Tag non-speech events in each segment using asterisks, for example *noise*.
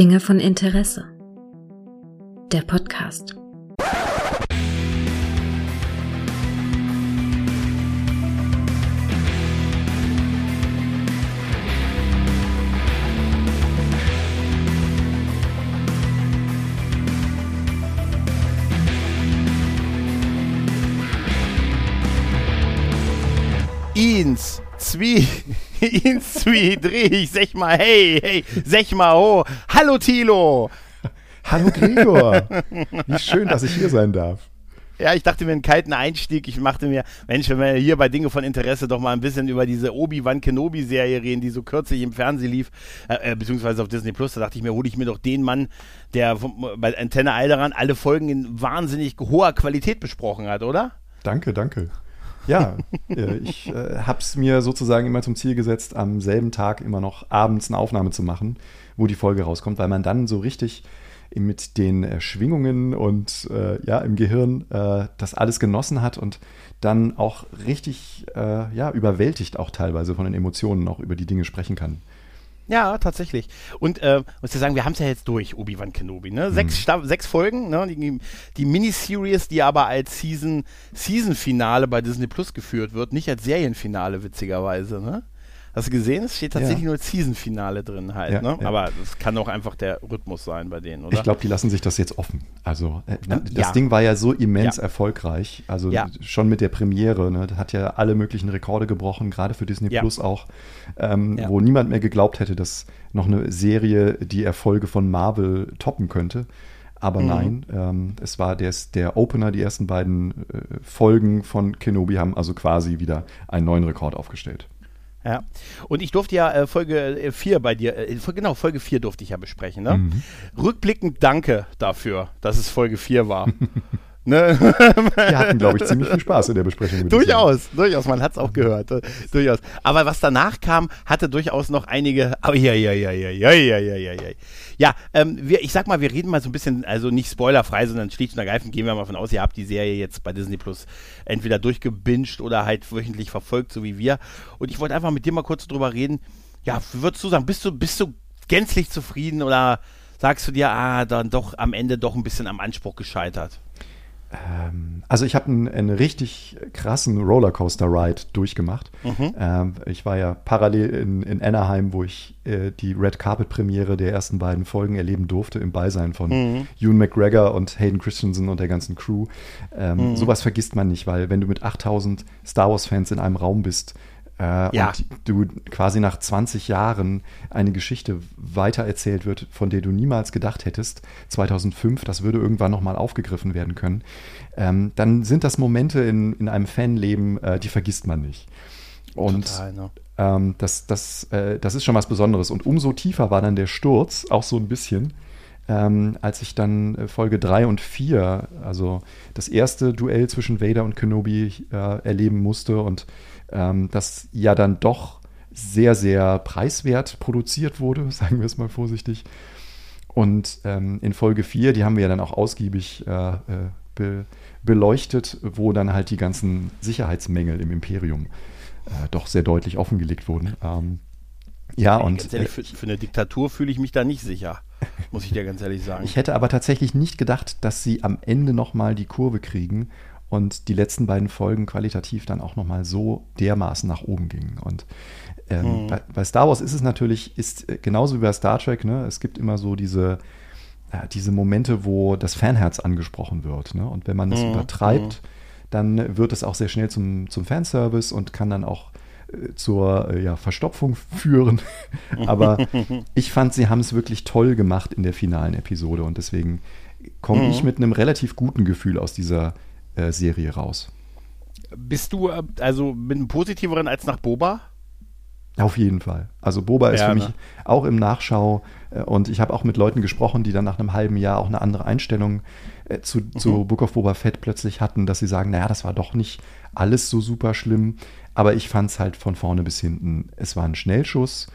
Dinge von Interesse. Der Podcast. Ins, Zwie, Ins, Zwie, Dreh, sag mal, hey, hey, sag mal, oh, hallo Tilo. Hallo Gregor, wie schön, dass ich hier sein darf. Ja, ich dachte mir einen kalten Einstieg. Ich machte mir, Mensch, wenn wir hier bei Dinge von Interesse doch mal ein bisschen über diese Obi-Wan Kenobi-Serie reden, die so kürzlich im Fernsehen lief, äh, äh beziehungsweise auf Disney Plus, da dachte ich mir, hole ich mir doch den Mann, der vom, bei Antenne Alderan alle Folgen in wahnsinnig hoher Qualität besprochen hat, oder? Danke, danke. Ja, äh, ich äh, habe es mir sozusagen immer zum Ziel gesetzt, am selben Tag immer noch abends eine Aufnahme zu machen, wo die Folge rauskommt, weil man dann so richtig mit den Schwingungen und äh, ja im Gehirn äh, das alles genossen hat und dann auch richtig äh, ja überwältigt auch teilweise von den Emotionen auch über die Dinge sprechen kann. Ja, tatsächlich. Und äh, muss ich sagen, wir haben es ja jetzt durch, Obi-Wan Kenobi. Ne? Sechs, mhm. sechs Folgen, ne? die, die Miniseries, die aber als Season, Season-Finale bei Disney Plus geführt wird, nicht als Serienfinale, witzigerweise. Ne? Hast du gesehen? Es steht tatsächlich ja. nur Season-Finale drin halt. Ja, ne? ja. Aber das kann auch einfach der Rhythmus sein bei denen, oder? Ich glaube, die lassen sich das jetzt offen. Also, äh, das Ding war ja so immens erfolgreich. Also schon mit der Premiere. Ne? Das hat ja alle möglichen Rekorde gebrochen, gerade für Disney Plus auch. Ähm, wo niemand mehr geglaubt hätte, dass noch eine Serie die Erfolge von Marvel toppen könnte. Aber mhm. nein, ähm, es war der, der Opener, die ersten beiden äh, Folgen von Kenobi haben also quasi wieder einen neuen Rekord aufgestellt. Ja. Und ich durfte ja äh, Folge 4 äh, bei dir, äh, genau, Folge 4 durfte ich ja besprechen. Ne? Mhm. Rückblickend danke dafür, dass es Folge 4 war. *laughs* Ne? Wir hatten, glaube ich, ziemlich viel Spaß in der Besprechung. Durchaus, durchaus, man hat es auch gehört. Durchaus. Aber was danach kam, hatte durchaus noch einige. Aber ja, ja, ja, ja, ja, ja, ja, ja, ja. Ja, ähm, wir, ich sag mal, wir reden mal so ein bisschen, also nicht spoilerfrei, sondern schlicht und ergreifend gehen wir mal von aus, ihr habt die Serie jetzt bei Disney Plus entweder durchgebinged oder halt wöchentlich verfolgt, so wie wir. Und ich wollte einfach mit dir mal kurz drüber reden. Ja, würdest du sagen, bist du, bist du gänzlich zufrieden oder sagst du dir, ah, dann doch am Ende doch ein bisschen am Anspruch gescheitert? Ähm, also ich habe einen, einen, richtig krassen Rollercoaster-Ride durchgemacht. Mhm. Ähm, ich war ja parallel in, in Anaheim, wo ich äh, die Red Carpet-Premiere der ersten beiden Folgen erleben durfte, im Beisein von mhm. Ewan McGregor und Hayden Christensen und der ganzen Crew. Ähm, mhm. Sowas vergisst man nicht, weil wenn du mit 8000 Star Wars-Fans in einem Raum bist, äh, ja. und du quasi nach 20 Jahren eine Geschichte weitererzählt wird, von der du niemals gedacht hättest, 2005, das würde irgendwann nochmal aufgegriffen werden können, ähm, dann sind das Momente in, in einem Fanleben, äh, die vergisst man nicht. Und Total, ne? ähm, das, das, äh, das ist schon was Besonderes. Und umso tiefer war dann der Sturz, auch so ein bisschen. Ähm, als ich dann äh, Folge 3 und 4, also das erste Duell zwischen Vader und Kenobi äh, erleben musste und das ja dann doch sehr, sehr preiswert produziert wurde, *laughs* sagen wir es mal vorsichtig. Und ähm, in Folge 4, die haben wir ja dann auch ausgiebig äh, äh, be beleuchtet, wo dann halt die ganzen Sicherheitsmängel im Imperium äh, doch sehr deutlich offengelegt wurden. Ähm, ja, Ey, und. Ehrlich, für, für, eine Diktatur fühle ich mich da nicht sicher, muss ich dir ganz ehrlich sagen. Ich hätte aber tatsächlich nicht gedacht, dass sie am Ende nochmal die Kurve kriegen und die letzten beiden Folgen qualitativ dann auch nochmal so dermaßen nach oben gingen. Und ähm, mhm. bei, bei, Star Wars ist es natürlich, ist äh, genauso wie bei Star Trek, ne, es gibt immer so diese, äh, diese Momente, wo das Fanherz angesprochen wird. Ne? Und wenn man das mhm. übertreibt, mhm. dann wird es auch sehr schnell zum, zum Fanservice und kann dann auch äh, zur ja, Verstopfung führen. *laughs* Aber *laughs* ich fand, sie haben es wirklich toll gemacht in der finalen Episode und deswegen komme mhm. ich mit einem relativ guten Gefühl aus dieser äh, Serie raus. Bist du äh, also mit einem positiveren als nach Boba? Auf jeden Fall. Also Boba ist ja, für mich ne? auch im Nachschau äh, und ich habe auch mit Leuten gesprochen, die dann nach einem halben Jahr auch eine andere Einstellung äh, zu, mhm. zu Book of Boba Fett plötzlich hatten, dass sie sagen, naja, das war doch nicht alles so super schlimm, aber ich fand es halt von vorne bis hinten, es war ein Schnellschuss.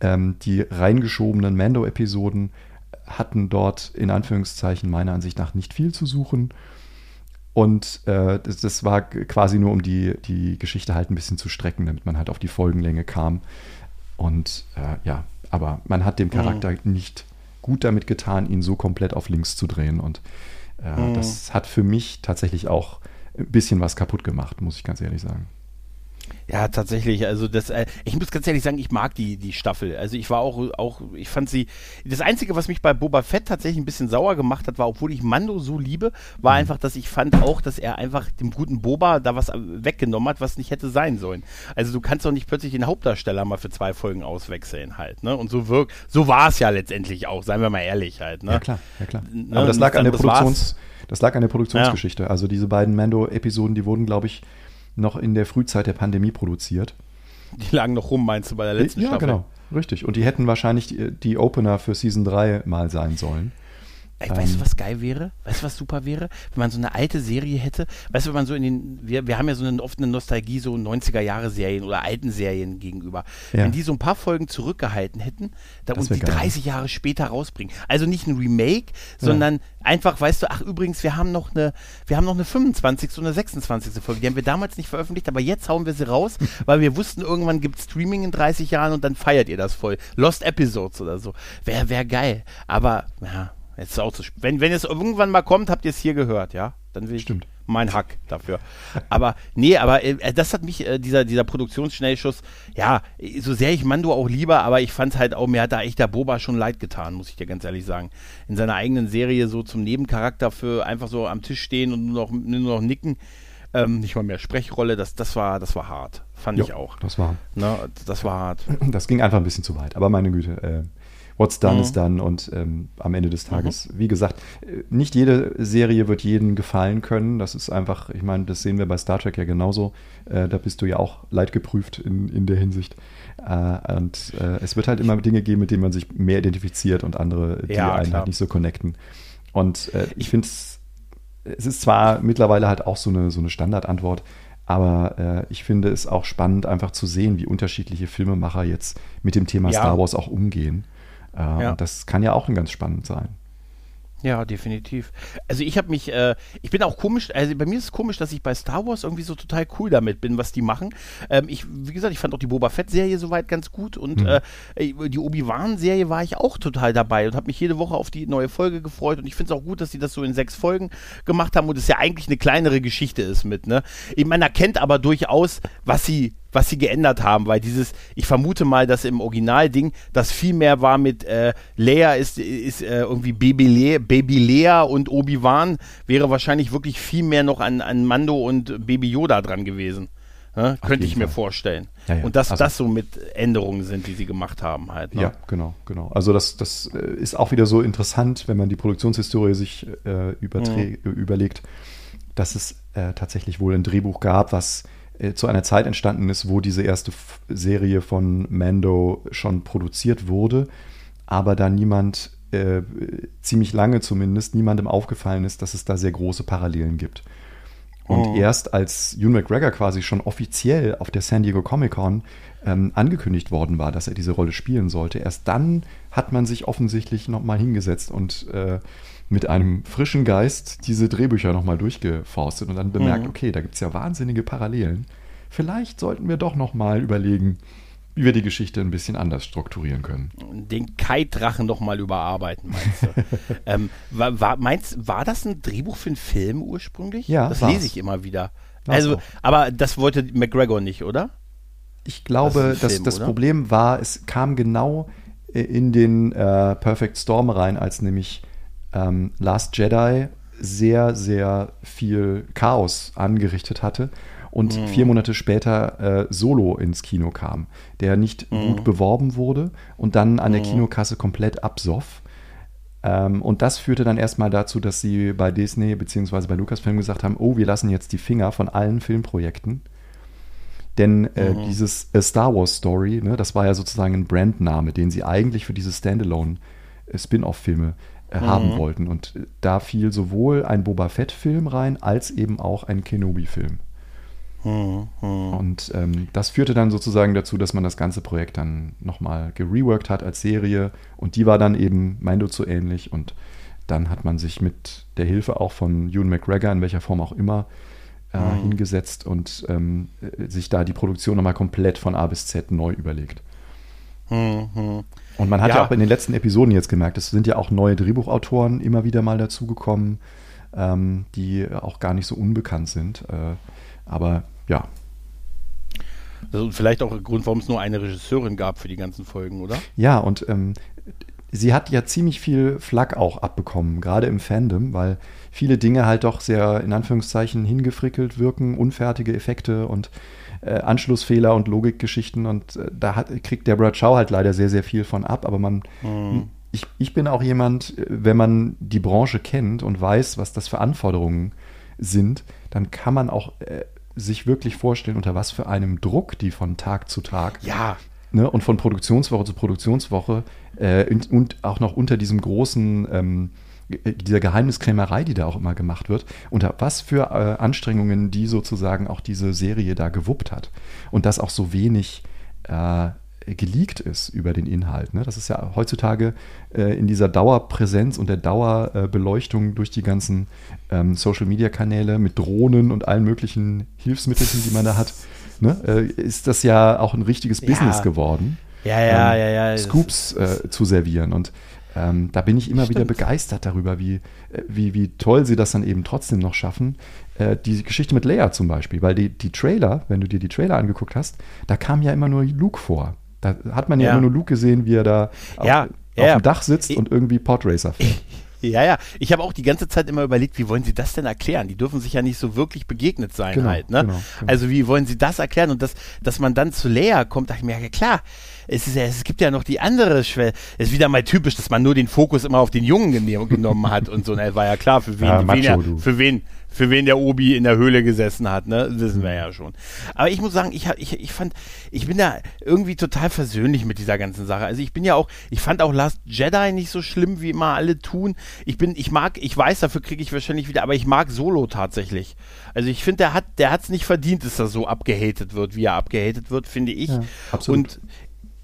Ähm, die reingeschobenen Mando-Episoden hatten dort in Anführungszeichen meiner Ansicht nach nicht viel zu suchen. Und äh, das, das, war quasi nur, um die, die Geschichte halt ein bisschen zu strecken, damit man halt auf die Folgenlänge kam. Und äh, ja, aber man hat dem Charakter mhm. nicht gut damit getan, ihn so komplett auf links zu drehen. Und äh, mhm. das hat für mich tatsächlich auch ein bisschen was kaputt gemacht, muss ich ganz ehrlich sagen. Ja, tatsächlich. Also das, äh, ich muss ganz ehrlich sagen, ich mag die, die Staffel. Also ich war auch, auch, ich fand sie. Das Einzige, was mich bei Boba Fett tatsächlich ein bisschen sauer gemacht hat, war, obwohl ich Mando so liebe, war mhm. einfach, dass ich fand auch, dass er einfach dem guten Boba da was weggenommen hat, was nicht hätte sein sollen. Also du kannst doch nicht plötzlich den Hauptdarsteller mal für zwei Folgen auswechseln halt, ne? Und so wirkt, so war es ja letztendlich auch, seien wir mal ehrlich halt, ne? Ja klar, ja klar. Ne? Aber das lag an der Produktions, das lag an der Produktionsgeschichte. Ja. Also diese beiden Mando-Episoden, die wurden, glaube ich, noch in der Frühzeit der Pandemie produziert. Die lagen noch rum, meinst du, bei der letzten ja, Staffel? Ja, genau. Richtig. Und die hätten wahrscheinlich die, die Opener für Season 3 mal sein sollen. Weißt du, was geil wäre? Weißt du, was super wäre? Wenn man so eine alte Serie hätte, weißt du, wenn man so in den, wir, wir haben ja so eine, oft eine Nostalgie, so 90er-Jahre-Serien oder alten Serien gegenüber. Ja. Wenn die so ein paar Folgen zurückgehalten hätten da, und die geil. 30 Jahre später rausbringen. Also nicht ein Remake, sondern ja. einfach, weißt du, ach übrigens, wir haben noch eine, wir haben noch eine 25. oder eine 26. Folge. Die haben wir damals nicht veröffentlicht, aber jetzt hauen wir sie raus, *laughs* weil wir wussten, irgendwann gibt es Streaming in 30 Jahren und dann feiert ihr das voll. Lost Episodes oder so. Wäre wär geil. Aber, ja, Jetzt ist auch zu wenn, wenn es irgendwann mal kommt, habt ihr es hier gehört, ja? Dann will ich Stimmt. mein Hack dafür. *laughs* aber nee, aber äh, das hat mich, äh, dieser, dieser Produktionsschnellschuss, ja, so sehr ich Mando auch lieber, aber ich fand halt auch, mir hat da echt der Boba schon leid getan, muss ich dir ganz ehrlich sagen. In seiner eigenen Serie so zum Nebencharakter für einfach so am Tisch stehen und nur noch, nur noch nicken. Ähm, nicht mal mehr Sprechrolle, das, das, war, das war hart. Fand jo, ich auch. Das war. Ne, das war hart. Das ging einfach ein bisschen zu weit, aber meine Güte. Äh, what's done mhm. is done und ähm, am Ende des Tages, mhm. wie gesagt, nicht jede Serie wird jedem gefallen können. Das ist einfach, ich meine, das sehen wir bei Star Trek ja genauso. Äh, da bist du ja auch leidgeprüft in, in der Hinsicht. Äh, und äh, es wird halt immer Dinge geben, mit denen man sich mehr identifiziert und andere, die ja, einen halt nicht so connecten. Und äh, ich finde es, es ist zwar mittlerweile halt auch so eine, so eine Standardantwort, aber äh, ich finde es auch spannend, einfach zu sehen, wie unterschiedliche Filmemacher jetzt mit dem Thema ja. Star Wars auch umgehen. Äh, ja. Und das kann ja auch ganz spannend sein. Ja, definitiv. Also ich habe mich, äh, ich bin auch komisch, also bei mir ist es komisch, dass ich bei Star Wars irgendwie so total cool damit bin, was die machen. Ähm, ich, wie gesagt, ich fand auch die Boba Fett-Serie soweit ganz gut und mhm. äh, die Obi-Wan-Serie war ich auch total dabei und habe mich jede Woche auf die neue Folge gefreut und ich finde es auch gut, dass sie das so in sechs Folgen gemacht haben und es ja eigentlich eine kleinere Geschichte ist mit, ne? Ich meine, erkennt aber durchaus, was sie was sie geändert haben, weil dieses, ich vermute mal, dass im Originalding das viel mehr war mit äh, Leia ist, ist äh, irgendwie Baby, Le Baby Leia und Obi-Wan wäre wahrscheinlich wirklich viel mehr noch an, an Mando und Baby Yoda dran gewesen. Ja, könnte ich mir Fall. vorstellen. Ja, ja. Und dass also, das so mit Änderungen sind, die sie gemacht haben halt. Ne? Ja, genau, genau. Also das, das äh, ist auch wieder so interessant, wenn man die Produktionshistorie sich äh, mhm. überlegt, dass es äh, tatsächlich wohl ein Drehbuch gab, was zu einer Zeit entstanden ist, wo diese erste Serie von Mando schon produziert wurde, aber da niemand, äh, ziemlich lange zumindest, niemandem aufgefallen ist, dass es da sehr große Parallelen gibt. Und oh. erst als Ewan McGregor quasi schon offiziell auf der San Diego Comic Con ähm, angekündigt worden war, dass er diese Rolle spielen sollte, erst dann hat man sich offensichtlich nochmal hingesetzt und äh, mit einem frischen Geist diese Drehbücher nochmal durchgeforstet und dann bemerkt, mhm. okay, da gibt es ja wahnsinnige Parallelen. Vielleicht sollten wir doch nochmal überlegen, wie wir die Geschichte ein bisschen anders strukturieren können. Den Kai-Drachen nochmal überarbeiten, meinst du? *laughs* ähm, war, war, meinst, war das ein Drehbuch für einen Film ursprünglich? Ja. Das war's. lese ich immer wieder. War's also, auch. aber das wollte McGregor nicht, oder? Ich glaube, das, Film, das Problem war, es kam genau in den äh, Perfect Storm rein, als nämlich ähm, Last Jedi sehr, sehr viel Chaos angerichtet hatte und mhm. vier Monate später äh, Solo ins Kino kam, der nicht mhm. gut beworben wurde und dann an der mhm. Kinokasse komplett absoff. Ähm, und das führte dann erstmal dazu, dass sie bei Disney bzw. bei Lucasfilm gesagt haben, oh, wir lassen jetzt die Finger von allen Filmprojekten. Denn äh, mhm. dieses äh, Star Wars Story, ne, das war ja sozusagen ein Brandname, den sie eigentlich für diese Standalone äh, Spin-off-Filme äh, mhm. haben wollten. Und da fiel sowohl ein Boba Fett-Film rein, als eben auch ein Kenobi-Film. Mhm. mhm. Und ähm, das führte dann sozusagen dazu, dass man das ganze Projekt dann nochmal gereworked hat als Serie. Und die war dann eben Mando zu ähnlich. Und dann hat man sich mit der Hilfe auch von Ewan McGregor, in welcher Form auch immer, äh, mhm. hingesetzt und ähm, sich da die Produktion nochmal komplett von A bis Z neu überlegt. Hm, hm. Und man hat ja. ja. auch in den letzten Episoden jetzt gemerkt, es sind ja auch neue Drehbuchautoren immer wieder mal dazugekommen, ähm, die auch gar nicht so unbekannt sind. Äh, aber ja. Also vielleicht auch ein Grund, warum es nur eine Regisseurin gab für die ganzen Folgen, oder? Ja, und ähm, sie hat ja ziemlich viel Flack auch abbekommen, gerade im Fandom, weil viele Dinge halt doch sehr in Anführungszeichen hingefrickelt wirken, unfertige Effekte und äh, Anschlussfehler und Logikgeschichten und äh, da hat, kriegt Deborah Chow halt leider sehr, sehr viel von ab, aber man, mhm. ich, ich bin auch jemand, äh, wenn man die Branche kennt und weiß, was das für Anforderungen sind, dann kann man auch äh, sich wirklich vorstellen, unter was für einem Druck die von Tag zu Tag ja. Ne, und von Produktionswoche zu Produktionswoche äh, und, und, auch noch unter diesem großen ähm, dieser Geheimniskrämerei, die da auch immer gemacht wird, unter was für äh, Anstrengungen die sozusagen auch diese Serie da gewuppt hat. Und dass auch so wenig äh, geleakt ist über den Inhalt. Ne? Das ist ja heutzutage äh, in dieser Dauerpräsenz und der Dauerbeleuchtung durch die ganzen ähm, Social-Media-Kanäle mit Drohnen und allen möglichen Hilfsmitteln, die man da hat, ne? äh, ist das ja auch ein richtiges ja. Business geworden. Ja, ja, ähm, ja, ja. Scoops äh, zu servieren. Und ähm, da bin ich immer Stimmt. wieder begeistert darüber, wie, äh, wie, wie toll sie das dann eben trotzdem noch schaffen. Äh, die Geschichte mit Leia zum Beispiel, weil die, die Trailer, wenn du dir die Trailer angeguckt hast, da kam ja immer nur Luke vor. Da hat man ja, ja immer nur Luke gesehen, wie er da ja, auf, ja, auf dem Dach sitzt ich, und irgendwie Podracer fährt. *laughs* Ja, ja. Ich habe auch die ganze Zeit immer überlegt, wie wollen Sie das denn erklären? Die dürfen sich ja nicht so wirklich begegnet sein genau, halt. Ne? Genau, genau. Also wie wollen Sie das erklären? Und das, dass man dann zu Leia kommt, dachte ich mir, ja klar, es, ist es gibt ja noch die andere Schwelle. Es ist wieder mal typisch, dass man nur den Fokus immer auf den Jungen genommen hat und so. Ne, war ja klar, für wen, ja, wen er, für wen, für wen der Obi in der Höhle gesessen hat, ne? Wissen wir ja schon. Aber ich muss sagen, ich, ich, ich fand, ich bin da irgendwie total versöhnlich mit dieser ganzen Sache. Also ich bin ja auch, ich fand auch Last Jedi nicht so schlimm, wie immer alle tun. Ich bin, ich mag, ich weiß, dafür kriege ich wahrscheinlich wieder, aber ich mag Solo tatsächlich. Also ich finde, der hat, der nicht verdient, dass er so abgehatet wird, wie er abgehatet wird, finde ich. Ja, absolut. Und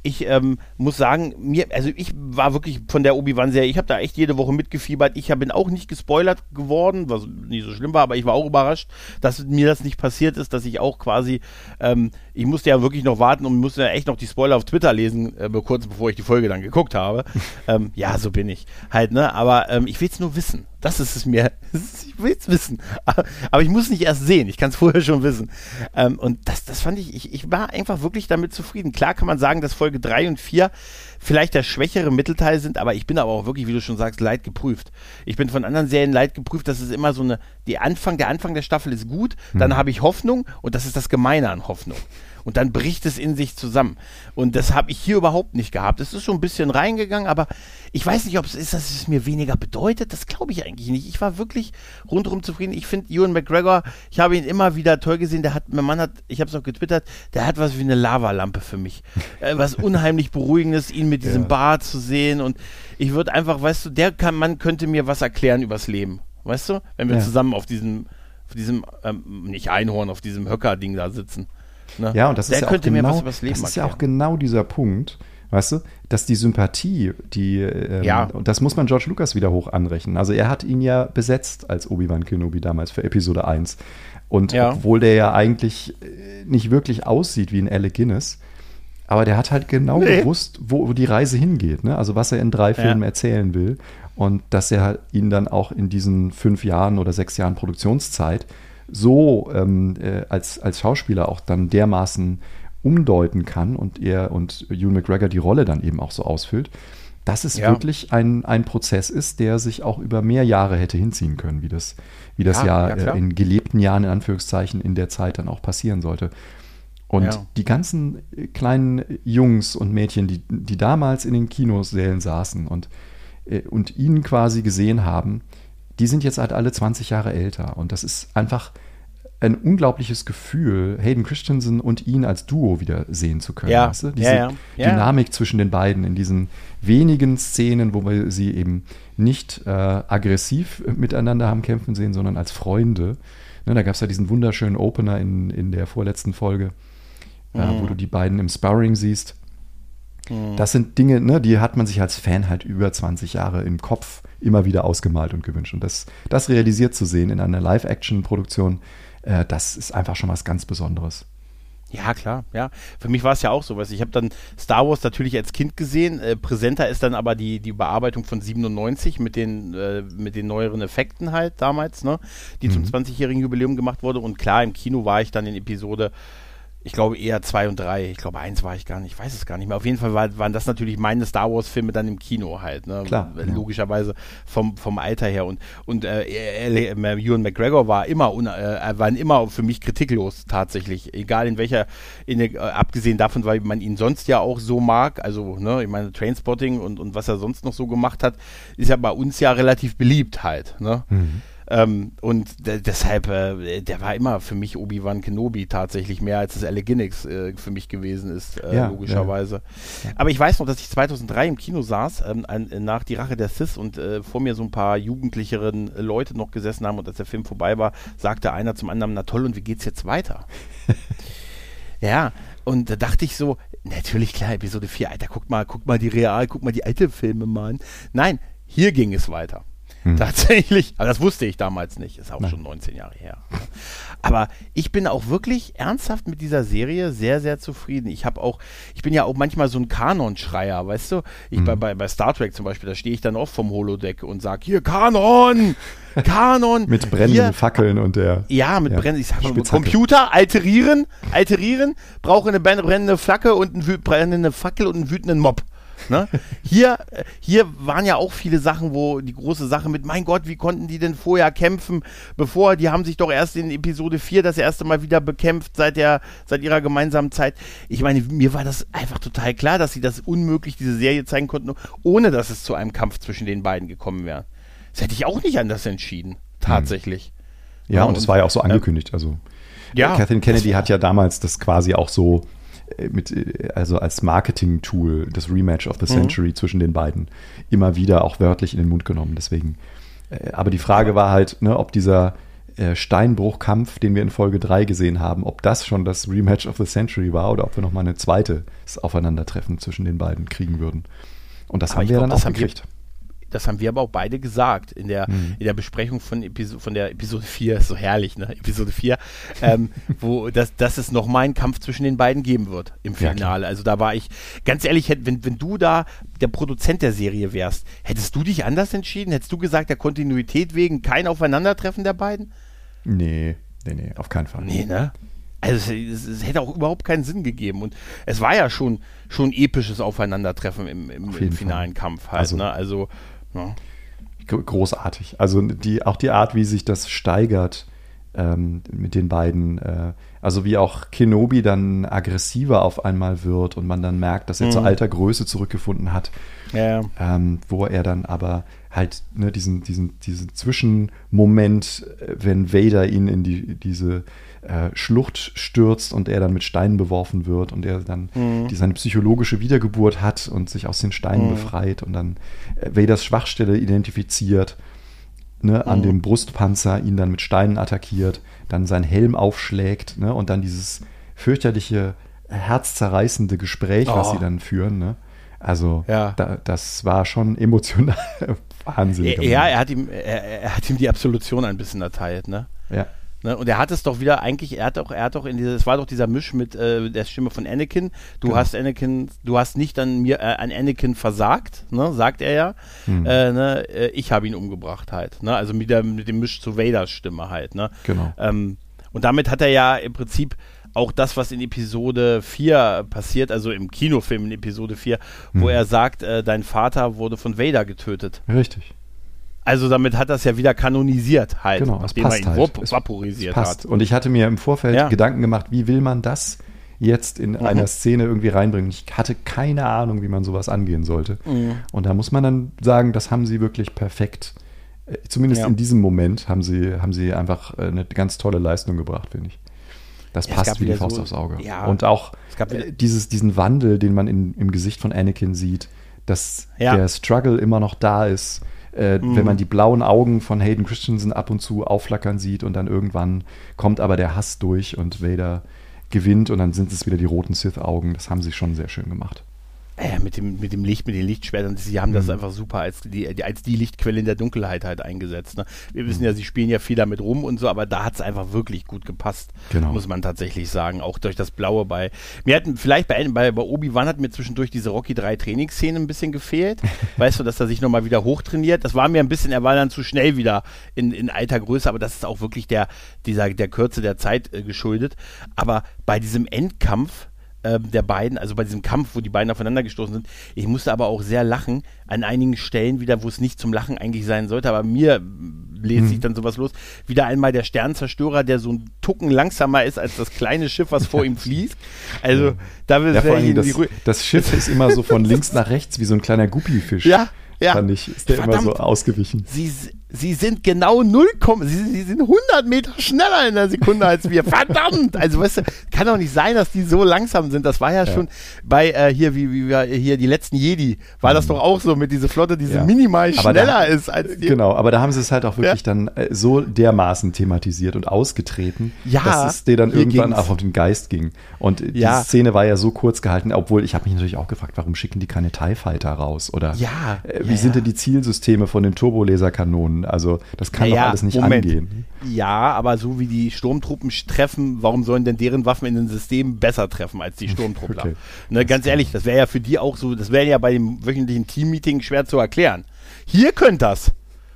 ich ähm, muss sagen, mir, also ich war wirklich von der Obi-Wan-Serie, ich habe da echt jede Woche mitgefiebert. Ich bin auch nicht gespoilert geworden, was nicht so schlimm war, aber ich war auch überrascht, dass mir das nicht passiert ist, dass ich auch quasi, ähm, ich musste ja wirklich noch warten und musste ja echt noch die Spoiler auf Twitter lesen, äh, kurz bevor ich die Folge dann geguckt habe. *laughs* ähm, ja, so bin ich halt, ne? Aber ähm, ich will es nur wissen. Das ist es mir. *laughs* Ich will es wissen. Aber ich muss nicht erst sehen. Ich kann es vorher schon wissen. Ähm, und das, das fand ich, ich, ich war einfach wirklich damit zufrieden. Klar kann man sagen, dass Folge 3 und 4 vielleicht der schwächere Mittelteil sind, aber ich bin aber auch wirklich, wie du schon sagst, leid geprüft. Ich bin von anderen Serien leid geprüft, dass es immer so eine, die Anfang, der Anfang der Staffel ist gut, dann hm. habe ich Hoffnung und das ist das Gemeine an Hoffnung und dann bricht es in sich zusammen. Und das habe ich hier überhaupt nicht gehabt. Es ist schon ein bisschen reingegangen, aber ich weiß nicht, ob es ist, dass es mir weniger bedeutet. Das glaube ich eigentlich nicht. Ich war wirklich rundherum zufrieden. Ich finde Ewan McGregor, ich habe ihn immer wieder toll gesehen. Der hat, mein Mann hat, ich habe es auch getwittert, der hat was wie eine Lavalampe für mich. *laughs* Äh, was unheimlich Beruhigendes, ihn mit diesem ja. Bart zu sehen. Und ich würde einfach, weißt du, der kann, Mann könnte mir was erklären übers Leben. Weißt du? Wenn wir ja. zusammen auf diesem, auf diesem, ähm, nicht Einhorn, auf diesem Höcker-Ding da sitzen. Ne? Ja, und das ist, ja auch, genau, das ist ja auch genau dieser Punkt, weißt du, dass die Sympathie, die, ähm, ja. und das muss man George Lucas wieder hoch anrechnen. Also er hat ihn ja besetzt als Obi-Wan Kenobi damals für Episode 1. Und ja. obwohl der ja eigentlich äh, nicht wirklich aussieht wie ein Alec Guinness, aber der hat halt genau nee. gewusst, wo, wo, die Reise hingeht, ne? Also was er in drei Filmen ja. erzählen will. Und dass er ihn dann auch in diesen fünf Jahren oder sechs Jahren Produktionszeit so ähm, äh, als, als Schauspieler auch dann dermaßen umdeuten kann und er und Ewan McGregor die Rolle dann eben auch so ausfüllt, dass es ja. wirklich ein, ein Prozess ist, der sich auch über mehr Jahre hätte hinziehen können, wie das, wie das ja, ja äh, in gelebten Jahren in Anführungszeichen in der Zeit dann auch passieren sollte. Und ja. die ganzen kleinen Jungs und Mädchen, die, die damals in den Kinosälen saßen und, äh, und ihn quasi gesehen haben, die sind jetzt halt alle 20 Jahre älter. Und das ist einfach ein unglaubliches Gefühl, Hayden Christensen und ihn als Duo wieder sehen zu können. Ja, weißt du? Diese ja, ja. Dynamik zwischen den beiden in diesen wenigen Szenen, wo wir sie eben nicht äh, aggressiv miteinander haben kämpfen sehen, sondern als Freunde. Ne, da gab es ja diesen wunderschönen Opener in, in der vorletzten Folge, mhm. äh, wo du die beiden im Sparring siehst. Mhm. Das sind Dinge, ne, die hat man sich als Fan halt über 20 Jahre im Kopf immer wieder ausgemalt und gewünscht. Und das, das realisiert zu sehen in einer Live-Action-Produktion, äh, das ist einfach schon was ganz Besonderes. Ja, klar, ja. Für mich war es ja auch so, was ich habe dann Star Wars natürlich als Kind gesehen. Äh, präsenter ist dann aber die, die Bearbeitung von 97 mit den, äh, mit den neueren Effekten halt damals, ne, die mhm. zum 20-jährigen Jubiläum gemacht wurde. Und klar, im Kino war ich dann in Episode ich glaube eher zwei und drei. Ich glaube eins war ich gar nicht, ich weiß es gar nicht mehr. Auf jeden Fall war, waren das natürlich meine Star Wars Filme dann im Kino halt, ne? Klar. Logischerweise vom, vom Alter her und und äh, Ewan McGregor war immer äh, waren immer für mich kritiklos tatsächlich, egal in welcher in äh, abgesehen davon, weil man ihn sonst ja auch so mag, also ne, ich meine Trainspotting und und was er sonst noch so gemacht hat, ist ja bei uns ja relativ beliebt halt, ne? Mhm. Ähm, und deshalb, äh, der war immer für mich Obi-Wan Kenobi tatsächlich mehr als das Guinness äh, für mich gewesen ist, äh, ja, logischerweise. Ja. Aber ich weiß noch, dass ich 2003 im Kino saß, ähm, ein, nach Die Rache der Sith und äh, vor mir so ein paar jugendlicheren Leute noch gesessen haben und als der Film vorbei war, sagte einer zum anderen, na toll, und wie geht's jetzt weiter? *laughs* ja, und da dachte ich so, natürlich klar, Episode 4, Alter, guck mal, guck mal die Real, guck mal die alte Filme mal an. Nein, hier ging es weiter. Hm. Tatsächlich. Aber das wusste ich damals nicht. Ist auch Nein. schon 19 Jahre her. Aber ich bin auch wirklich ernsthaft mit dieser Serie sehr, sehr zufrieden. Ich habe auch, ich bin ja auch manchmal so ein Kanon-Schreier, weißt du? Ich, hm. bei, bei, bei Star Trek zum Beispiel, da stehe ich dann oft vom Holodeck und sage, hier, Kanon! Kanon! *laughs* mit brennenden hier. Fackeln und der. Ja, mit ja, brennenden, ich sag mal, Computer, alterieren, alterieren, brauche eine brennende Flagge und eine brennende Fackel und einen wütenden Mob. Ne? Hier, hier waren ja auch viele Sachen, wo die große Sache mit, mein Gott, wie konnten die denn vorher kämpfen, bevor, die haben sich doch erst in Episode 4 das erste Mal wieder bekämpft seit, der, seit ihrer gemeinsamen Zeit. Ich meine, mir war das einfach total klar, dass sie das unmöglich, diese Serie zeigen konnten, ohne dass es zu einem Kampf zwischen den beiden gekommen wäre. Das hätte ich auch nicht anders entschieden, tatsächlich. Ja, und es war ja auch so angekündigt. Also, ja, Kathleen Kennedy hat ja damals das quasi auch so mit, äh, also als Marketing-Tool das Rematch of the mhm. Century mhm. zwischen den beiden immer wieder auch wörtlich in den Mund genommen. Deswegen. Äh, aber die Frage war halt, ne, ob dieser Steinbruchkampf, den wir in Folge 3 gesehen haben, ob das schon das Rematch of the Century war oder ob wir nochmal eine zweite Aufeinandertreffen zwischen den beiden kriegen würden. Und das aber haben wir glaub, dann auch gekriegt. Das haben wir aber auch beide gesagt in der, mhm. in der Besprechung von, Episo von der Episode 4, ist so herrlich, ne? Episode 4, ähm, *laughs* wo das, dass es nochmal einen Kampf zwischen den beiden geben wird im Finale. Ja, also da war ich, ganz ehrlich, wenn, wenn du da der Produzent der Serie wärst, hättest du dich anders entschieden? Hättest du gesagt, der Kontinuität wegen kein Aufeinandertreffen der beiden? Nee, nee, nee, auf keinen Fall. Nee, ne? Also es, es, hätte auch überhaupt keinen Sinn gegeben. Und es war ja schon, schon episches Aufeinandertreffen im, im, im finalen Kampf halt. Also, ne? also ja. Großartig. Also die, auch die Art, wie sich das steigert ähm, mit den beiden. Äh, also wie auch Kenobi dann aggressiver auf einmal wird und man dann merkt, dass er mhm. zur alter Größe zurückgefunden hat. Ja. Ähm, wo er dann aber halt ne, diesen, diesen, diesen Zwischenmoment, äh, wenn Vader ihn in die, diese äh, Schlucht stürzt und er dann mit Steinen beworfen wird und er dann mhm. die, seine psychologische Wiedergeburt hat und sich aus den Steinen mhm. befreit und dann äh, Vaders Schwachstelle identifiziert, ne, an mhm. dem Brustpanzer ihn dann mit Steinen attackiert, dann seinen Helm aufschlägt ne, und dann dieses fürchterliche, herzzerreißende Gespräch, oh. was sie dann führen. Ne? Also ja. da, das war schon emotional *laughs* wahnsinnig. Ja, er hat ihm, er, er, hat ihm die Absolution ein bisschen erteilt, ne? Ja. Ne? Und er hat es doch wieder eigentlich, er hat doch, er hat doch in dieses, es war doch dieser Misch mit äh, der Stimme von Anakin. Du genau. hast Anakin, du hast nicht an mir, äh, an Anakin versagt, ne? sagt er ja. Hm. Äh, ne? Äh, ich habe ihn umgebracht halt. Ne? Also mit, der, mit dem Misch zu Vaders Stimme halt. Ne? Genau. Ähm, und damit hat er ja im Prinzip auch das, was in Episode 4 passiert, also im Kinofilm in Episode 4, hm. wo er sagt, äh, dein Vater wurde von Vader getötet. Richtig. Also damit hat das ja wieder kanonisiert halt, genau, nachdem er ihn halt. vaporisiert hat. Und ich hatte mir im Vorfeld ja. Gedanken gemacht, wie will man das jetzt in mhm. einer Szene irgendwie reinbringen. Ich hatte keine Ahnung, wie man sowas angehen sollte. Mhm. Und da muss man dann sagen, das haben sie wirklich perfekt, äh, zumindest ja. in diesem Moment, haben sie, haben sie einfach äh, eine ganz tolle Leistung gebracht, finde ich. Das ja, passt wie die Faust so, aufs Auge. Ja, und auch dieses, diesen Wandel, den man in, im Gesicht von Anakin sieht, dass der Struggle immer noch da ist äh, mhm. wenn man die blauen Augen von Hayden Christensen ab und zu aufflackern sieht und dann irgendwann kommt aber der Hass durch und Vader gewinnt und dann sind es wieder die roten Sith-Augen. Das haben sie schon sehr schön gemacht. Äh, mit, dem, mit dem Licht, mit den Lichtschwertern, sie haben das einfach super als die, als die Lichtquelle in der Dunkelheit halt eingesetzt. Ne? Wir wissen ja, sie spielen ja viel damit rum und so, aber da hat es einfach wirklich gut gepasst, Genau. muss man tatsächlich sagen. Auch durch das Blaue bei. Mir hatten vielleicht bei, bei, bei Obi-Wan hat mir zwischendurch diese Rocky 3 Trainingsszene ein bisschen gefehlt. *laughs* weißt du, dass er sich nochmal wieder hochtrainiert. Das war mir ein bisschen, er war dann zu schnell wieder in, in alter Größe, aber das ist auch wirklich der, dieser, der Kürze der Zeit äh, geschuldet. Aber bei diesem Endkampf, ähm, der beiden, also bei diesem Kampf, wo die beiden aufeinander gestoßen sind. Ich musste aber auch sehr lachen, an einigen Stellen wieder, wo es nicht zum Lachen eigentlich sein sollte, aber mir lese Mhm. sich dann sowas los. Wieder einmal der Sternzerstörer, der so ein Tucken langsamer ist als das kleine Schiff, was vor ihm *laughs* fließt. Also, da will Ja, vor allem das, das Schiff *laughs* ist immer so von links nach rechts wie so ein kleiner Guppifisch. Ja, ja. Fand ich, ist der immer Verdammt. so ausgewichen. Sie, sie sind genau 0, sie, sie sind 100 Meter schneller in der Sekunde als wir. *laughs* Verdammt! Also, weißt du, kann doch nicht sein, dass die so langsam sind. Das war ja, Ja. schon bei äh, hier, wie, wie wir hier die letzten Jedi, war das doch auch so mit dieser Flotte, die so Mhm. Ja. minimal Aber da- schneller ist als die. Genau, aber da haben sie es halt auch wirklich dann äh, so dermaßen thematisiert und ausgetreten, Ja, dass es dir dann irgendwann ging's. auch auf den Geist ging. Und Ja. die Szene war ja so kurz gehalten, obwohl ich habe mich natürlich auch gefragt, warum schicken die keine TIE Fighter raus? Oder Ja, äh, ja, wie sind ja. denn die Zielsysteme von den Turbolaserkanonen? Also das kann doch Naja, alles nicht Moment. angehen. Ja, aber so wie die Sturmtruppen treffen, warum sollen denn deren Waffen in den Systemen besser treffen als die *laughs* Sturmtruppler? Okay. Ne, ganz ehrlich, das wäre ja für die auch so, das wäre ja bei dem wöchentlichen Teammeeting schwer zu erklären. Hier könnt das.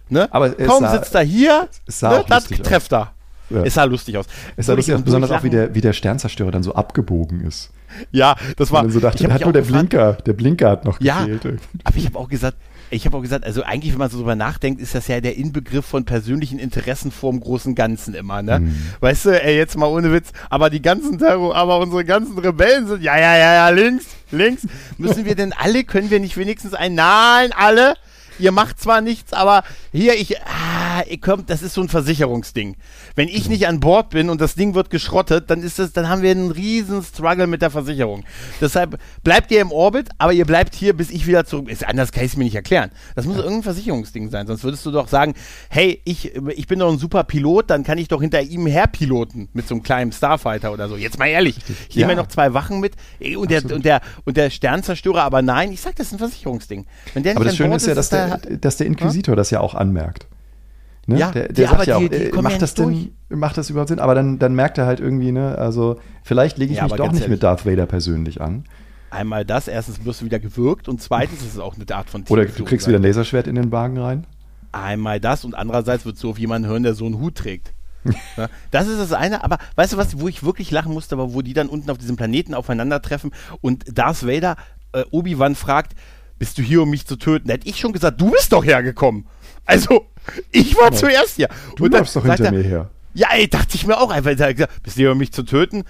Ne? Aber Kaum sah- sitzt er hier, ne, das trefft er. Ja. Es sah lustig aus. Es sah lustig aus, besonders auch, wie der, wie der Sternzerstörer dann so abgebogen ist. Ja, das war. Und dann so dachte, ich hat nur der Blinker, der Blinker hat noch Ja, gefehlt. aber ich habe auch gesagt, ich habe auch gesagt, also eigentlich, wenn man so drüber nachdenkt, ist das ja der Inbegriff von persönlichen Interessen vorm großen Ganzen immer, ne? Mhm. Weißt du, ey, jetzt mal ohne Witz, aber die ganzen Terror, aber unsere ganzen Rebellen sind, ja, ja, ja, ja, links, links. Müssen wir denn alle, können wir nicht wenigstens ein, nein, alle? Ihr macht zwar nichts, aber hier, ich, ah, ihr kommt, das ist so ein Versicherungsding. Wenn ich nicht an Bord bin und das Ding wird geschrottet, dann ist das, dann haben wir einen riesen Struggle mit der Versicherung. Deshalb bleibt ihr im Orbit, aber ihr bleibt hier, bis ich wieder zurück. Ist, anders kann ich es mir nicht erklären. Das muss irgendein Versicherungsding sein, sonst würdest du doch sagen, hey, ich, ich bin doch ein super Pilot, dann kann ich doch hinter ihm herpiloten mit so einem kleinen Starfighter oder so. Jetzt mal ehrlich, ich nehme Ja. ja noch zwei Wachen mit und der, Absolut. und, der, und der Sternzerstörer, aber nein, ich sag, das ist ein Versicherungsding. Wenn der Aber das nicht Schöne ist ja, dass da- der, dass der Inquisitor das ja auch anmerkt. Ne? Ja, der, die- der aber sagt ja auch, die- die äh, ja macht das nicht denn, macht das überhaupt Sinn? Aber dann, dann merkt er halt irgendwie, ne, also vielleicht lege ich Ja, mich aber doch nicht ehrlich. mit Darth Vader persönlich an. Einmal das, erstens wirst du wieder gewürgt und zweitens ist es auch eine Art von Oder du kriegst sein. wieder ein Laserschwert in den Wagen rein. Einmal das und andererseits würdest du auf jemanden hören, der so einen Hut trägt. *laughs* Ja, das ist das eine, aber weißt du was, wo ich wirklich lachen musste, aber wo die dann unten auf diesem Planeten aufeinandertreffen und Darth Vader äh, Obi-Wan fragt, bist du hier, um mich zu töten? Da hätte ich schon gesagt, du bist doch hergekommen. Also, *laughs* ich war zuerst hier. Du und läufst doch hinter er, mir her. Ja, ey, dachte ich mir auch einfach. Er gesagt, bist du hier, um mich zu töten?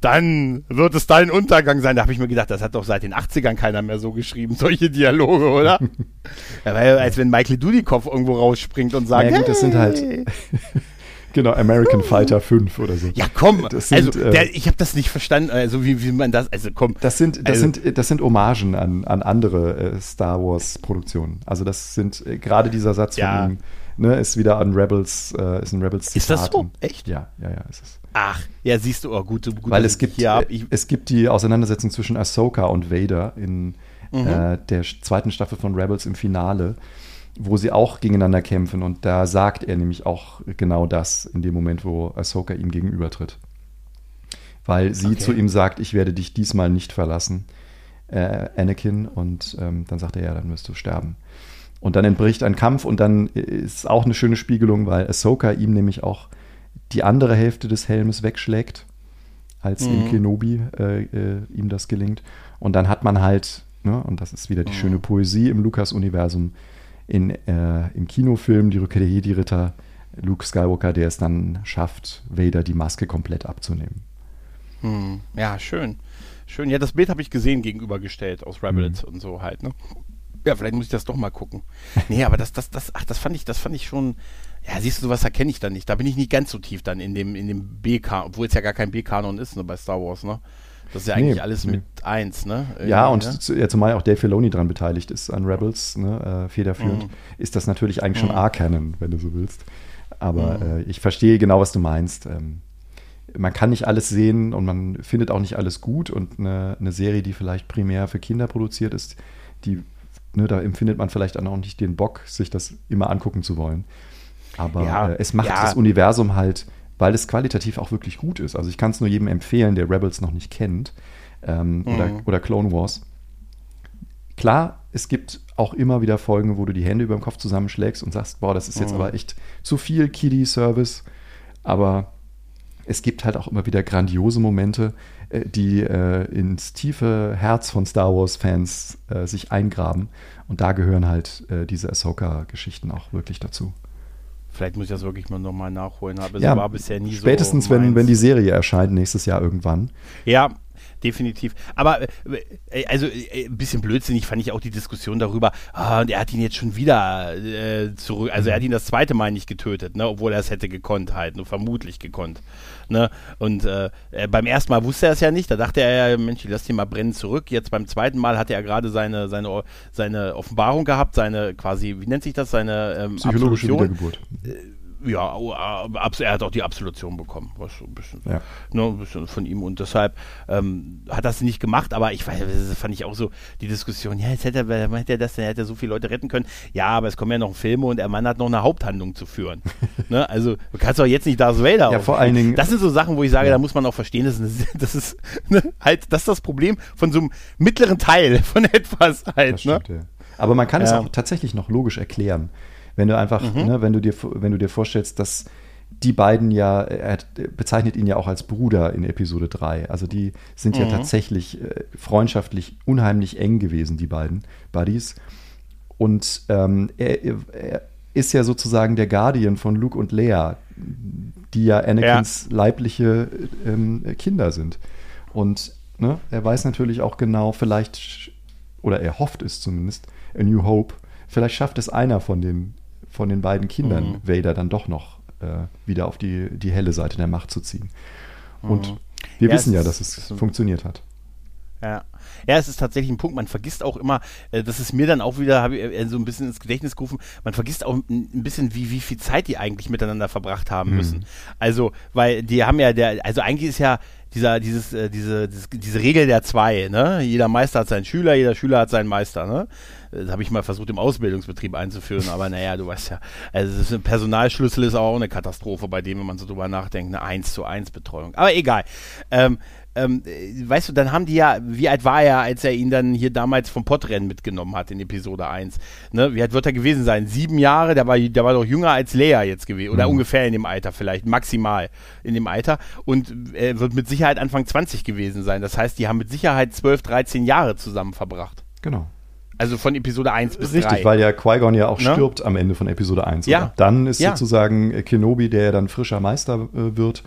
Dann wird es dein Untergang sein. Da habe ich mir gedacht, das hat doch seit den 80ern keiner mehr so geschrieben, *laughs* solche Dialoge, oder? *laughs* ja, weil, als wenn Michael Dudikoff irgendwo rausspringt und sagt, Naja, gut, das sind halt- hey. Genau, American Fighter 5 oder so. Ja, komm, sind, also äh, der, ich habe das nicht verstanden, also wie, wie man das, also komm. Das sind, das Also- sind, das sind Hommagen an, an andere äh, Star Wars Produktionen. Also das sind äh, gerade dieser Satz Ja. von ihm, ne, ist wieder an Rebels, äh, ist ein Rebels Ist das Zitat so? Echt? Ja, ja, ja, ist es. Ach, ja, siehst du, oh, gut, gut Weil es gibt, hab, äh, ich, es gibt die Auseinandersetzung zwischen Ahsoka und Vader in Mhm. äh, der zweiten Staffel von Rebels im Finale, wo sie auch gegeneinander kämpfen und da sagt er nämlich auch genau das in dem Moment, wo Ahsoka ihm gegenübertritt. Weil sie Okay. zu ihm sagt, ich werde dich diesmal nicht verlassen, äh, Anakin, und ähm, dann sagt er, ja, dann wirst du sterben. Und dann entbricht ein Kampf und dann ist auch eine schöne Spiegelung, weil Ahsoka ihm nämlich auch die andere Hälfte des Helmes wegschlägt, als Mhm. in Kenobi äh, äh, ihm das gelingt. Und dann hat man halt, ne, und das ist wieder die Mhm. schöne Poesie im Lukas-Universum, in, äh, im Kinofilm Die Rückkehr der Jedi-Ritter, Luke Skywalker, der es dann schafft, Vader die Maske komplett abzunehmen. hm, ja, schön. Schön, ja, das Bild habe ich gesehen, gegenübergestellt aus Rebels Mhm. und so halt, ne? Ja, vielleicht muss ich das doch mal gucken. *laughs* Nee, aber das, das, das, ach, das fand ich, das fand ich schon, ja, siehst du, sowas erkenne ich dann nicht. Da bin ich nicht ganz so tief dann in dem, in dem B-Kanon, obwohl es ja gar kein B-Kanon ist, ne, bei Star Wars, ne? Das ist ja eigentlich Nee, alles nee. mit eins, ne? Ja, Irgendwie, und ne? zu, ja, zumal auch Dave Filoni dran beteiligt ist an Rebels, ne, äh, federführend, Mhm. ist das natürlich eigentlich schon Mhm. A-Canon, wenn du so willst. Aber Mhm. äh, ich verstehe genau, was du meinst. Ähm, man kann nicht alles sehen und man findet auch nicht alles gut und eine, eine Serie, die vielleicht primär für Kinder produziert ist, die, ne, da empfindet man vielleicht dann auch nicht den Bock, sich das immer angucken zu wollen. Aber Ja, äh, es macht ja. das Universum halt, weil es qualitativ auch wirklich gut ist. Also ich kann es nur jedem empfehlen, der Rebels noch nicht kennt ähm, oder, Mhm. oder Clone Wars. Klar, es gibt auch immer wieder Folgen, wo du die Hände über dem Kopf zusammenschlägst und sagst, boah, das ist jetzt Mhm. aber echt zu viel Kiddie-Service. Aber es gibt halt auch immer wieder grandiose Momente, äh, die äh, ins tiefe Herz von Star Wars-Fans äh, sich eingraben. Und da gehören halt äh, diese Ahsoka-Geschichten auch wirklich dazu. Vielleicht muss ich das wirklich mal nochmal nachholen. Aber Ja, es war bisher nie Spätestens, so. wenn, meins. wenn die Serie erscheint, nächstes Jahr irgendwann. Ja, definitiv. Aber äh, also äh, ein bisschen blödsinnig fand ich auch die Diskussion darüber, ah, und er hat ihn jetzt schon wieder äh, zurück, also er hat ihn das zweite Mal nicht getötet, ne, obwohl er es hätte gekonnt halt, nur vermutlich gekonnt. Ne? Und äh, äh, beim ersten Mal wusste er es ja nicht, da dachte er ja, Mensch, ich lass den mal brennen zurück. Jetzt beim zweiten Mal hatte er gerade seine, seine, seine Offenbarung gehabt, seine quasi, wie nennt sich das, seine ähm, Psychologische Absolution. Wiedergeburt. Ja, äh, er hat auch die Absolution bekommen, was so ein bisschen, Ja. ne, ein bisschen von ihm und deshalb ähm, hat das nicht gemacht, aber ich weiß, das fand ich auch so die Diskussion, ja, jetzt hätte er, hätte er das denn, er hätte so viele Leute retten können. Ja, aber es kommen ja noch Filme und der Mann hat noch eine Haupthandlung zu führen. *laughs* ne? Also du kannst doch jetzt nicht Darth Vader Ja, vor allen Dingen- Das sind so Sachen, wo ich sage, Ja. da muss man auch verstehen, das ist, eine, *laughs* das ist ne, halt, das ist das Problem von so einem mittleren Teil von *laughs* etwas halt. Das Ne? stimmt, ja. Aber man kann es auch tatsächlich noch logisch erklären. Wenn du einfach, Mhm. ne, wenn du dir, wenn du dir vorstellst, dass die beiden ja, er bezeichnet ihn ja auch als Bruder in Episode 3. Also die sind ja Mhm. tatsächlich äh, freundschaftlich unheimlich eng gewesen, die beiden Buddies. Und ähm, er, er ist ja sozusagen der Guardian von Luke und Leia, die ja Anakins leibliche ähm, Kinder sind. Und ne, er weiß natürlich auch genau, vielleicht, oder er hofft es zumindest, A New Hope, vielleicht schafft es einer von den, von den beiden Kindern, Mhm. Vader, dann doch noch äh, wieder auf die, die helle Seite der Macht zu ziehen. Und Mhm. wir Ja, wissen ja, dass es funktioniert hat. Ja. ja, es ist tatsächlich ein Punkt, man vergisst auch immer, äh, das ist mir dann auch wieder, habe ich äh, so ein bisschen ins Gedächtnis gerufen, man vergisst auch ein, ein bisschen, wie, wie viel Zeit die eigentlich miteinander verbracht haben Mhm. müssen. Also, weil die haben ja, der, also eigentlich ist ja dieser, dieses, äh, diese, dieses, diese Regel der zwei, ne? Jeder Meister hat seinen Schüler, jeder Schüler hat seinen Meister, ne? Das habe ich mal versucht im Ausbildungsbetrieb einzuführen, aber naja, du weißt ja, also ein Personalschlüssel ist auch eine Katastrophe bei dem, wenn man so drüber nachdenkt, eine 1 zu 1 Betreuung. Aber egal. Ähm, ähm, äh, weißt du, dann haben die ja, wie alt war er, als er ihn dann hier damals vom Pottrennen mitgenommen hat in Episode 1? Ne? Wie alt wird er gewesen sein? Sieben Jahre? Der war, der war doch jünger als Lea jetzt gewesen. Oder Mhm. ungefähr in dem Alter vielleicht, maximal in dem Alter. Und er wird mit Sicherheit Anfang 20 gewesen sein. Das heißt, die haben mit Sicherheit 12, 13 Jahre zusammen verbracht. Genau. Also von Episode 1 bis Richtig, 3. weil ja Qui-Gon ja auch Ne? stirbt am Ende von Episode 1. Ja. oder? Dann ist Ja. sozusagen äh, Kenobi, der dann frischer Meister äh, wird,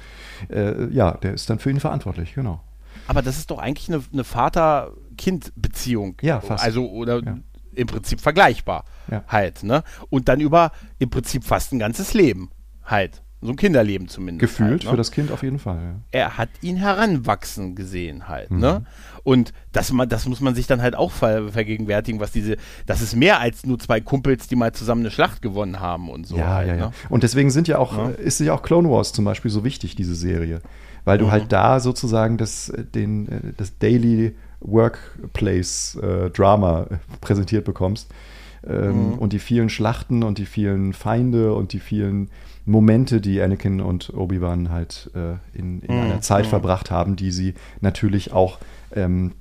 äh, ja, der ist dann für ihn verantwortlich, genau. Aber das ist doch eigentlich eine, eine Vater-Kind-Beziehung. Ja, fast. Also, oder Ja. im Prinzip vergleichbar Ja. halt, ne? Und dann über im Prinzip fast ein ganzes Leben halt. So ein Kinderleben zumindest. Gefühlt halt, ne? für das Kind auf jeden Fall. Ja. er hat ihn heranwachsen gesehen halt, Mhm. ne? Und das, das muss man sich dann halt auch ver vergegenwärtigen, was diese, das ist mehr als nur zwei Kumpels, die mal zusammen eine Schlacht gewonnen haben und so. ja, halt, ja, ja. Ne? Und deswegen sind ja auch, Ja. äh, ist ja auch Clone Wars zum Beispiel so wichtig, diese Serie. Weil du Mhm. halt da sozusagen das, äh, den, äh, das Daily Workplace äh, Drama äh, präsentiert bekommst. Ähm, Mhm. Und die vielen Schlachten und die vielen Feinde und die vielen Momente, die Anakin und Obi-Wan halt äh, in, in Mhm. einer Zeit Mhm. verbracht haben, die sie natürlich auch ähm,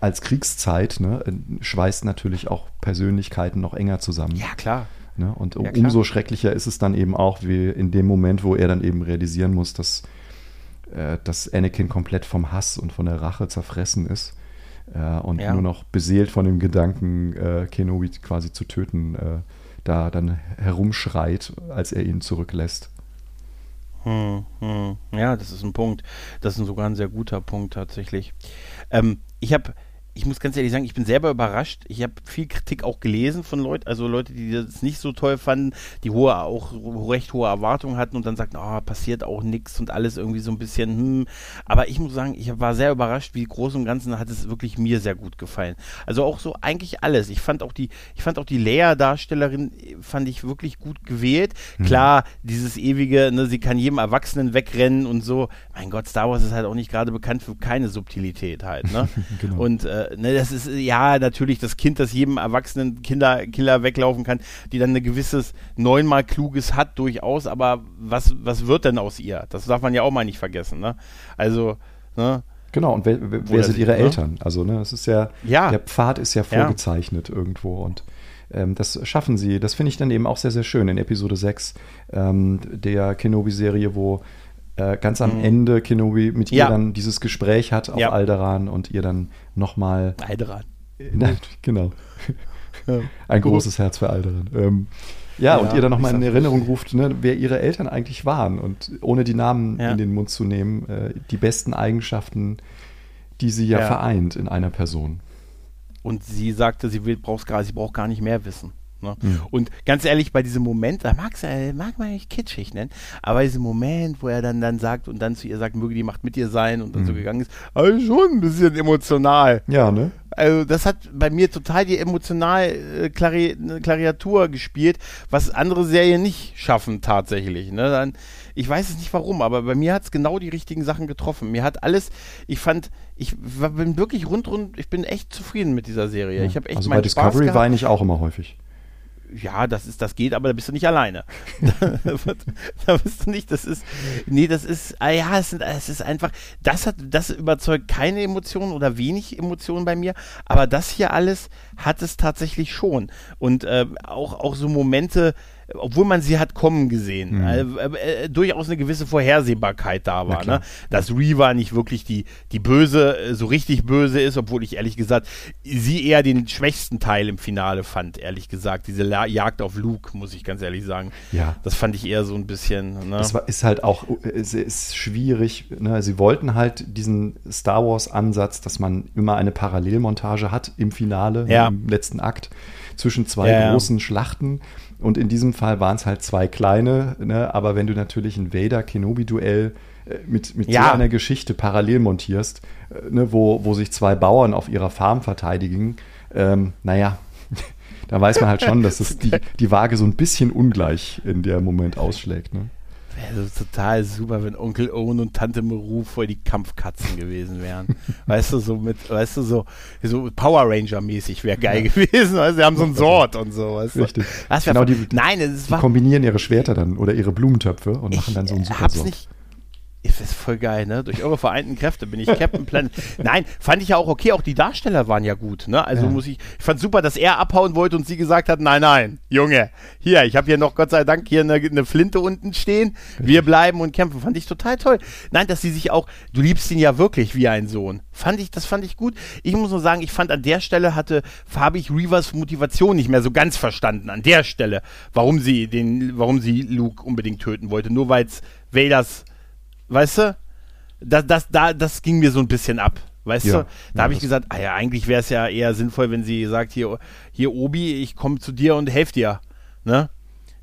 als Kriegszeit, ne, äh, schweißt natürlich auch Persönlichkeiten noch enger zusammen. Ja, klar. Ne? Und Ja, klar. umso schrecklicher ist es dann eben auch, wie in dem Moment, wo er dann eben realisieren muss, dass, äh, dass Anakin komplett vom Hass und von der Rache zerfressen ist äh, und Ja. nur noch beseelt von dem Gedanken, äh, Kenobi quasi zu töten, äh, da dann herumschreit, als er ihn zurücklässt. Hm, hm. Ja, das ist ein Punkt. Das ist sogar ein sehr guter Punkt tatsächlich. Ähm, ich habe ich muss ganz ehrlich sagen, ich bin selber überrascht. Ich habe viel Kritik auch gelesen von Leuten, also Leute, die das nicht so toll fanden, die hohe, auch recht hohe Erwartungen hatten und dann sagten, oh, passiert auch nichts und alles irgendwie so ein bisschen, hm. Aber ich muss sagen, ich war sehr überrascht, wie groß und ganzen hat es wirklich mir sehr gut gefallen. Also auch so eigentlich alles. Ich fand auch die, ich fand auch die Leia-Darstellerin, fand ich wirklich gut gewählt. Mhm. Klar, dieses ewige, ne, sie kann jedem Erwachsenen wegrennen und so. Mein Gott, Star Wars ist halt auch nicht gerade bekannt für keine Subtilität halt, ne? *laughs* genau. Und äh, ne, das ist ja natürlich das Kind, das jedem erwachsenen Kinder, Killer weglaufen kann, die dann ein gewisses neunmal kluges hat durchaus, aber was, was wird denn aus ihr? Das darf man ja auch mal nicht vergessen, ne? Also, ne? Genau, und wer, wer sind ihre ne? Eltern? Also, ne, es ist ja, ja, der Pfad ist ja vorgezeichnet ja. irgendwo und ähm, das schaffen sie. Das finde ich dann eben auch sehr, sehr schön in Episode 6 ähm, der Kenobi-Serie, wo äh, ganz am mhm. Ende Kenobi mit ja. ihr dann dieses Gespräch hat auf ja. Alderan und ihr dann nochmal. Alderan. Äh, genau. Ja. *laughs* Ein großes Herz für Alderan. Ähm, ja, ja, und ihr dann nochmal in Erinnerung ruft, ne, wer ihre Eltern eigentlich waren und ohne die Namen ja. in den Mund zu nehmen, äh, die besten Eigenschaften, die sie ja, ja, vereint in einer Person. Und sie sagte, sie, will, braucht gar, sie braucht gar nicht mehr wissen. Ne? Mhm. Und ganz ehrlich, bei diesem Moment, da mag's, mag man nicht kitschig nennen, aber diesem Moment, wo er dann, dann sagt und dann zu ihr sagt, möge die Macht mit dir sein und dann mhm. so gegangen ist, also schon ein bisschen emotional. Ja, ne? Also das hat bei mir total die emotional äh, Klari Klariatur gespielt, was andere Serien nicht schaffen tatsächlich. Ne? Dann, ich weiß es nicht warum, aber bei mir hat es genau die richtigen Sachen getroffen. Mir hat alles, ich fand, ich bin wirklich rundrund, ich bin echt zufrieden mit dieser Serie. Ja. Ich habe echt Also bei Discovery weine ich auch immer häufig ja, das ist, das geht, aber da bist du nicht alleine. *laughs* da, bist du nicht, das ist, nee, das ist, ah ja, es, sind, es ist einfach, das hat, das überzeugt keine Emotionen oder wenig Emotionen bei mir, aber das hier alles hat es tatsächlich schon. Und äh, auch, auch so Momente, obwohl man sie hat kommen gesehen, mhm. äh, äh, durchaus eine gewisse Vorhersehbarkeit da war. Ne? Dass Reaver nicht wirklich die, die böse, äh, so richtig böse ist, obwohl ich ehrlich gesagt sie eher den schwächsten Teil im Finale fand, ehrlich gesagt. Diese La Jagd auf Luke, muss ich ganz ehrlich sagen. Ja. Das fand ich eher so ein bisschen. Ne? Das war, ist halt auch es ist schwierig. Ne? Sie wollten halt diesen Star Wars-Ansatz, dass man immer eine Parallelmontage hat im Finale, ja. im letzten Akt, zwischen zwei ja, großen Schlachten. Und in diesem Fall waren es halt zwei kleine, ne? aber wenn du natürlich ein Vader-Kenobi-Duell äh, mit, mit ja. so einer Geschichte parallel montierst, äh, ne? wo, wo sich zwei Bauern auf ihrer Farm verteidigen, ähm, naja, *laughs* da weiß man halt schon, dass es die, die Waage so ein bisschen ungleich in der Moment ausschlägt. Ne? Wäre total super, wenn Onkel Owen und Tante Meru voll die Kampfkatzen gewesen wären. *laughs* weißt du, so mit, weißt du, so, so Power Ranger-mäßig wäre geil ja. gewesen. Weißt, sie haben so ein Sword und so. Weißt du? Richtig. Das genau, die, Nein, es war. kombinieren ihre Schwerter dann oder ihre Blumentöpfe und machen dann so ein super hab's nicht das ist voll geil, ne? Durch eure vereinten Kräfte bin ich Captain Planet. Nein, fand ich ja auch okay. Auch die Darsteller waren ja gut, ne? Also ja. muss ich, ich fand super, dass er abhauen wollte und sie gesagt hat, nein, nein, Junge, hier, ich habe hier noch Gott sei Dank hier eine, eine Flinte unten stehen. Wir bleiben und kämpfen. Fand ich total toll. Nein, dass sie sich auch, du liebst ihn ja wirklich wie ein Sohn. Fand ich, das fand ich gut. Ich muss nur sagen, ich fand an der Stelle hatte Fabich Reavers Motivation nicht mehr so ganz verstanden. An der Stelle, warum sie den, warum sie Luke unbedingt töten wollte. Nur weil es Vaders Weißt du? Das, das, da, das ging mir so ein bisschen ab. Weißt ja, du? Da ja, habe ich gesagt, ah ja, eigentlich wäre es ja eher sinnvoll, wenn sie sagt, hier, hier Obi, ich komme zu dir und helfe dir. Ne?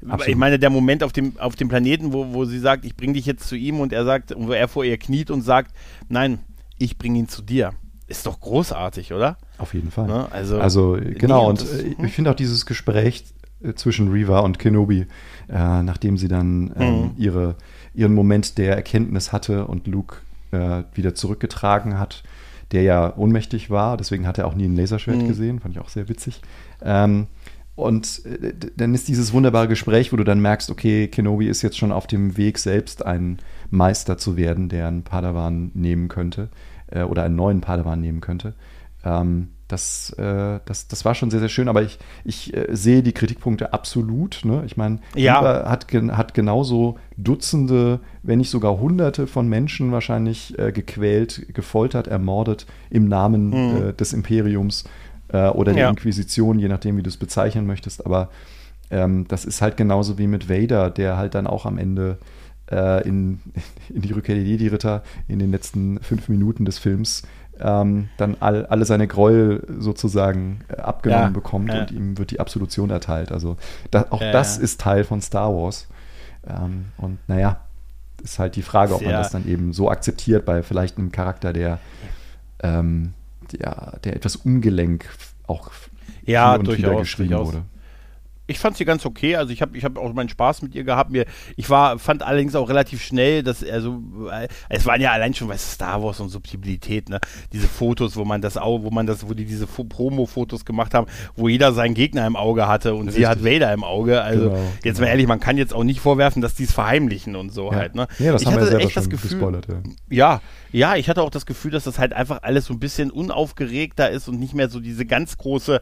Absolut. Ich meine, der Moment auf dem, auf dem Planeten, wo, wo sie sagt, ich bringe dich jetzt zu ihm und er sagt, wo er vor ihr kniet und sagt, nein, ich bringe ihn zu dir. Ist doch großartig, oder? Auf jeden Fall. Ne? Also, also genau, und, das, hm? ich finde auch dieses Gespräch äh, zwischen Reva und Kenobi, äh, nachdem sie dann ähm, mhm. ihre ihren Moment der Erkenntnis hatte und Luke äh, wieder zurückgetragen hat, der ja ohnmächtig war. Deswegen hat er auch nie ein Laserschwert mhm. gesehen. Fand ich auch sehr witzig. Ähm, und äh, dann ist dieses wunderbare Gespräch, wo du dann merkst, okay, Kenobi ist jetzt schon auf dem Weg, selbst ein Meister zu werden, der einen Padawan nehmen könnte äh, oder einen neuen Padawan nehmen könnte. Ähm, das, äh, das, das war schon sehr, sehr schön, aber ich, ich äh, sehe die Kritikpunkte absolut. Ne? Ich meine, ja. hat, hat genauso Dutzende, wenn nicht sogar Hunderte von Menschen wahrscheinlich äh, gequält, gefoltert, ermordet im Namen mhm. Äh, des Imperiums äh, oder der ja. Inquisition, je nachdem, wie du es bezeichnen möchtest. Aber ähm, das ist halt genauso wie mit Vader, der halt dann auch am Ende äh, in, *laughs* in die Rückkehr der Jedi-Ritter in den letzten fünf Minuten des Films ähm, dann all, alle seine Gräuel sozusagen äh, abgenommen Ja, bekommt ja. und ihm wird die Absolution erteilt. Also da, auch Ja, das ist Teil von Star Wars. Ähm, und naja, ist halt die Frage, ob man das dann eben so akzeptiert bei vielleicht einem Charakter, der, ähm, der, der etwas ungelenk auch Ja, durchaus, geschrieben durchaus. wurde. Ich fand sie ganz okay. Also ich habe ich hab auch meinen Spaß mit ihr gehabt. Mir, ich war, fand allerdings auch relativ schnell, dass also äh, es waren ja allein schon weißt, Star Wars und Subtilität, ne? Diese Fotos, wo man das auch, wo man das, wo die diese Fo- Promo-Fotos gemacht haben, wo jeder seinen Gegner im Auge hatte und sie Richtig. hat Vader im Auge. Also Genau, jetzt genau. mal ehrlich, man kann jetzt auch nicht vorwerfen, dass die es verheimlichen und so Ja, halt. Ne? ja das ich haben wir hatte selber echt das Gefühl, gespoilert. Ja. ja, ja, ich hatte auch das Gefühl, dass das halt einfach alles so ein bisschen unaufgeregter ist und nicht mehr so diese ganz große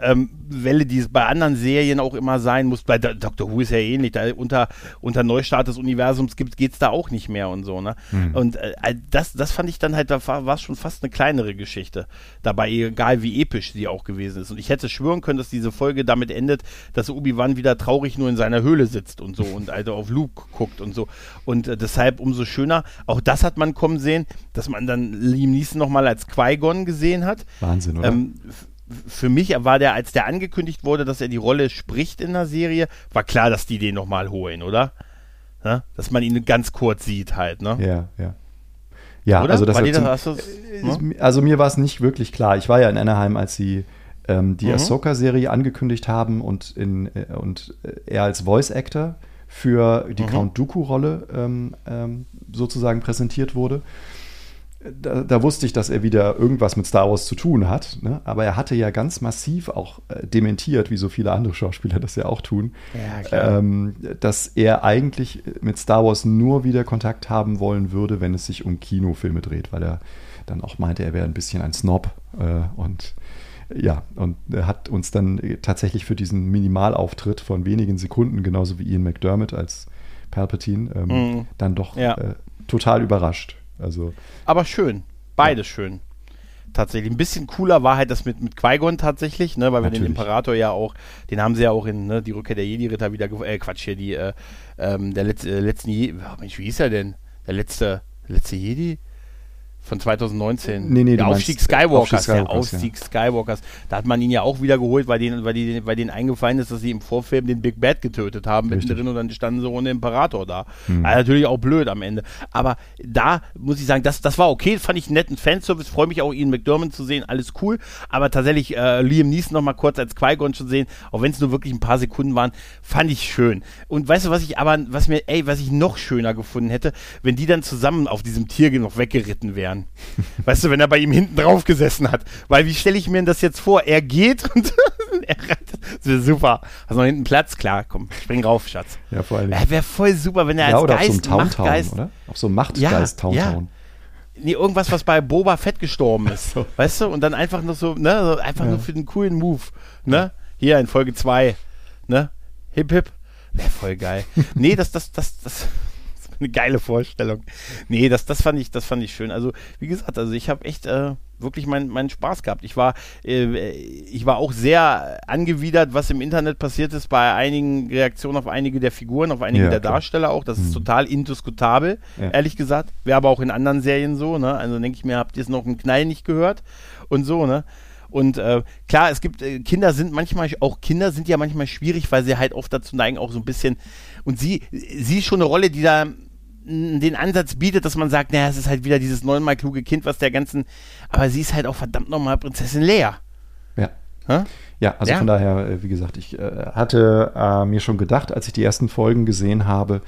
ähm, Welle, die es bei anderen Serien auch immer sein muss. Bei Do- Doctor Who ist ja ähnlich. Da unter, unter Neustart des Universums gibt geht's da auch nicht mehr und so. Ne? Und äh, das, das fand ich dann halt, da war es schon fast eine kleinere Geschichte. Dabei, egal wie episch sie auch gewesen ist. Und ich hätte schwören können, dass diese Folge damit endet, dass Obi-Wan wieder traurig nur in seiner Höhle sitzt und so *laughs* und also auf Luke guckt und so. Und äh, deshalb umso schöner, auch das hat man kommen sehen, dass man dann Liam Neeson nochmal als Qui-Gon gesehen hat. Wahnsinn, oder? Ähm, für mich war der, als der angekündigt wurde, dass er die Rolle spricht in der Serie, war klar, dass die den nochmal holen, oder? Ne? Dass man ihn ganz kurz sieht halt, ne? ja, ja. Ja, oder? also das war das, hast du's, ne? Also mir war es nicht wirklich klar. Ich war ja in Anaheim, als sie ähm, die Mhm. Ahsoka-Serie angekündigt haben und, in, äh, und äh, er als Voice-Actor für die Mhm. Count Dooku-Rolle ähm, ähm, sozusagen präsentiert wurde. Da, da wusste ich, dass er wieder irgendwas mit Star Wars zu tun hat. Ne? Aber er hatte ja ganz massiv auch äh, dementiert, wie so viele andere Schauspieler das ja auch tun, Ja, ähm, dass er eigentlich mit Star Wars nur wieder Kontakt haben wollen würde, wenn es sich um Kinofilme dreht, weil er dann auch meinte, er wäre ein bisschen ein Snob äh, und ja, und er hat uns dann tatsächlich für diesen Minimalauftritt von wenigen Sekunden, genauso wie Ian McDermott als Palpatine, ähm, Mhm. dann doch Ja. äh, total überrascht. Also Aber schön. Beides schön. Tatsächlich. Ein bisschen cooler war halt das mit, mit Qui-Gon tatsächlich, ne, weil wir den Natürlich. Imperator ja auch, den haben sie ja auch in ne, die Rückkehr der Jedi-Ritter wieder, äh, Quatsch, hier, die, äh, ähm, der letzte, äh, letzten Jedi, oh, Mensch, wie hieß er denn? Der letzte, der letzte Jedi? Von 2019. Nee, nee, der Aufstieg Skywalkers, Aufstieg der Skywalkers, ja. Aufstieg Skywalkers. Da hat man ihn ja auch wieder geholt, weil denen, weil die, weil denen eingefallen ist, dass sie im Vorfilm den Big Bad getötet haben, Richtig. mittendrin und dann standen sie ohne Imperator da. Hm. Also natürlich auch blöd am Ende. Aber da muss ich sagen, das, das war okay, fand ich einen netten Fanservice, freue mich auch, Ian McDermott zu sehen, alles cool. Aber tatsächlich äh, Liam Neeson noch mal kurz als Qui-Gon zu sehen, auch wenn es nur wirklich ein paar Sekunden waren, fand ich schön. Und weißt du, was ich aber, was mir, ey, was ich noch schöner gefunden hätte, wenn die dann zusammen auf diesem Tier noch weggeritten wären. Weißt du, wenn er bei ihm hinten drauf gesessen hat. Weil wie stelle ich mir das jetzt vor? Er geht und *laughs* er reitet. Das wäre super. Hast du noch hinten Platz? Klar, komm, spring rauf, Schatz. ja, vor allem. Er wäre voll super, wenn er ja, als oder auf so Geist, einem Machtgeist, oder? Auf so einem Machtgeist Ja, nee, irgendwas, was bei Boba Fett gestorben ist. so. Weißt du? Und dann einfach nur so, ne, so einfach Ja. nur für den coolen Move. Ne? Hier in Folge 2. Ne? Hip hip. Wäre voll geil. nee, das, das, das, das. *laughs* Eine geile Vorstellung. Nee, das, das fand ich, das fand ich schön. Also, wie gesagt, also ich habe echt äh, wirklich meinen meinen Spaß gehabt. Ich war, äh, ich war auch sehr angewidert, was im Internet passiert ist bei einigen Reaktionen auf einige der Figuren, auf einige Ja, der klar. Darsteller auch. Das ist total indiskutabel, Ja. ehrlich gesagt. Wäre aber auch in anderen Serien so, ne? Also denke ich mir, habt ihr es noch einen Knall nicht gehört? Und so, ne? Und äh, klar, es gibt äh, Kinder sind manchmal auch Kinder sind ja manchmal schwierig, weil sie halt oft dazu neigen, auch so ein bisschen. Und sie, sie ist schon eine Rolle, die da den Ansatz bietet, dass man sagt, naja, es ist halt wieder dieses neunmal kluge Kind, was der ganzen. Aber sie ist halt auch verdammt nochmal Prinzessin Leia. Ja. Hä? Ja, also Ja. von daher, äh, wie gesagt, ich äh, hatte äh, mir schon gedacht, als ich die ersten Folgen gesehen habe,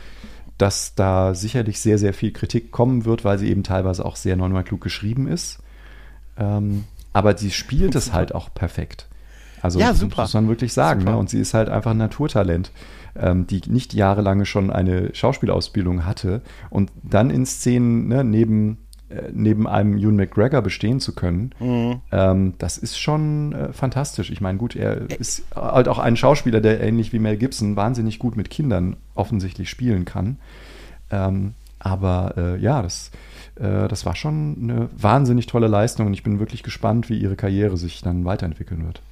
dass da sicherlich sehr, sehr viel Kritik kommen wird, weil sie eben teilweise auch sehr neunmal klug geschrieben ist. Ähm, aber sie spielt es halt auch perfekt. Also Ja, das super. muss man wirklich sagen. Ne? Und sie ist halt einfach ein Naturtalent, ähm, die nicht jahrelange schon eine Schauspielausbildung hatte und dann in Szenen ne, neben, äh, neben einem Ewan McGregor bestehen zu können, Mhm. ähm, das ist schon äh, fantastisch. Ich meine, gut, er ist halt auch ein Schauspieler, der ähnlich wie Mel Gibson wahnsinnig gut mit Kindern offensichtlich spielen kann. Ähm, aber äh, ja, das, äh, das war schon eine wahnsinnig tolle Leistung und ich bin wirklich gespannt, wie ihre Karriere sich dann weiterentwickeln wird.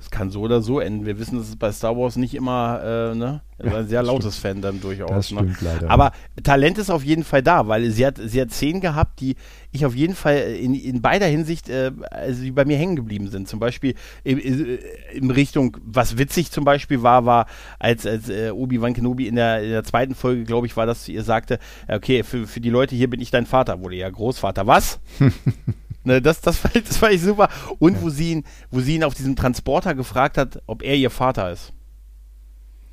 Es kann so oder so enden. Wir wissen, dass es bei Star Wars nicht immer, äh, ne? War ein sehr lautes stimmt. Fan dann durchaus. Das ne? stimmt leider. Aber Talent ist auf jeden Fall da, weil sie hat, sie hat Szenen gehabt, die ich auf jeden Fall in, in beider Hinsicht, äh, also die bei mir hängen geblieben sind. Zum Beispiel in, in, Richtung, was witzig zum Beispiel war, war, als, als äh, Obi-Wan Kenobi in der, in der zweiten Folge, glaube ich, war, dass sie ihr sagte, okay, für, für die Leute hier bin ich dein Vater, wurde ja Großvater. Was? *laughs* Ne, das, das, fand, das fand ich super. Und ja. wo, sie ihn, wo sie ihn auf diesem Transporter gefragt hat, ob er ihr Vater ist.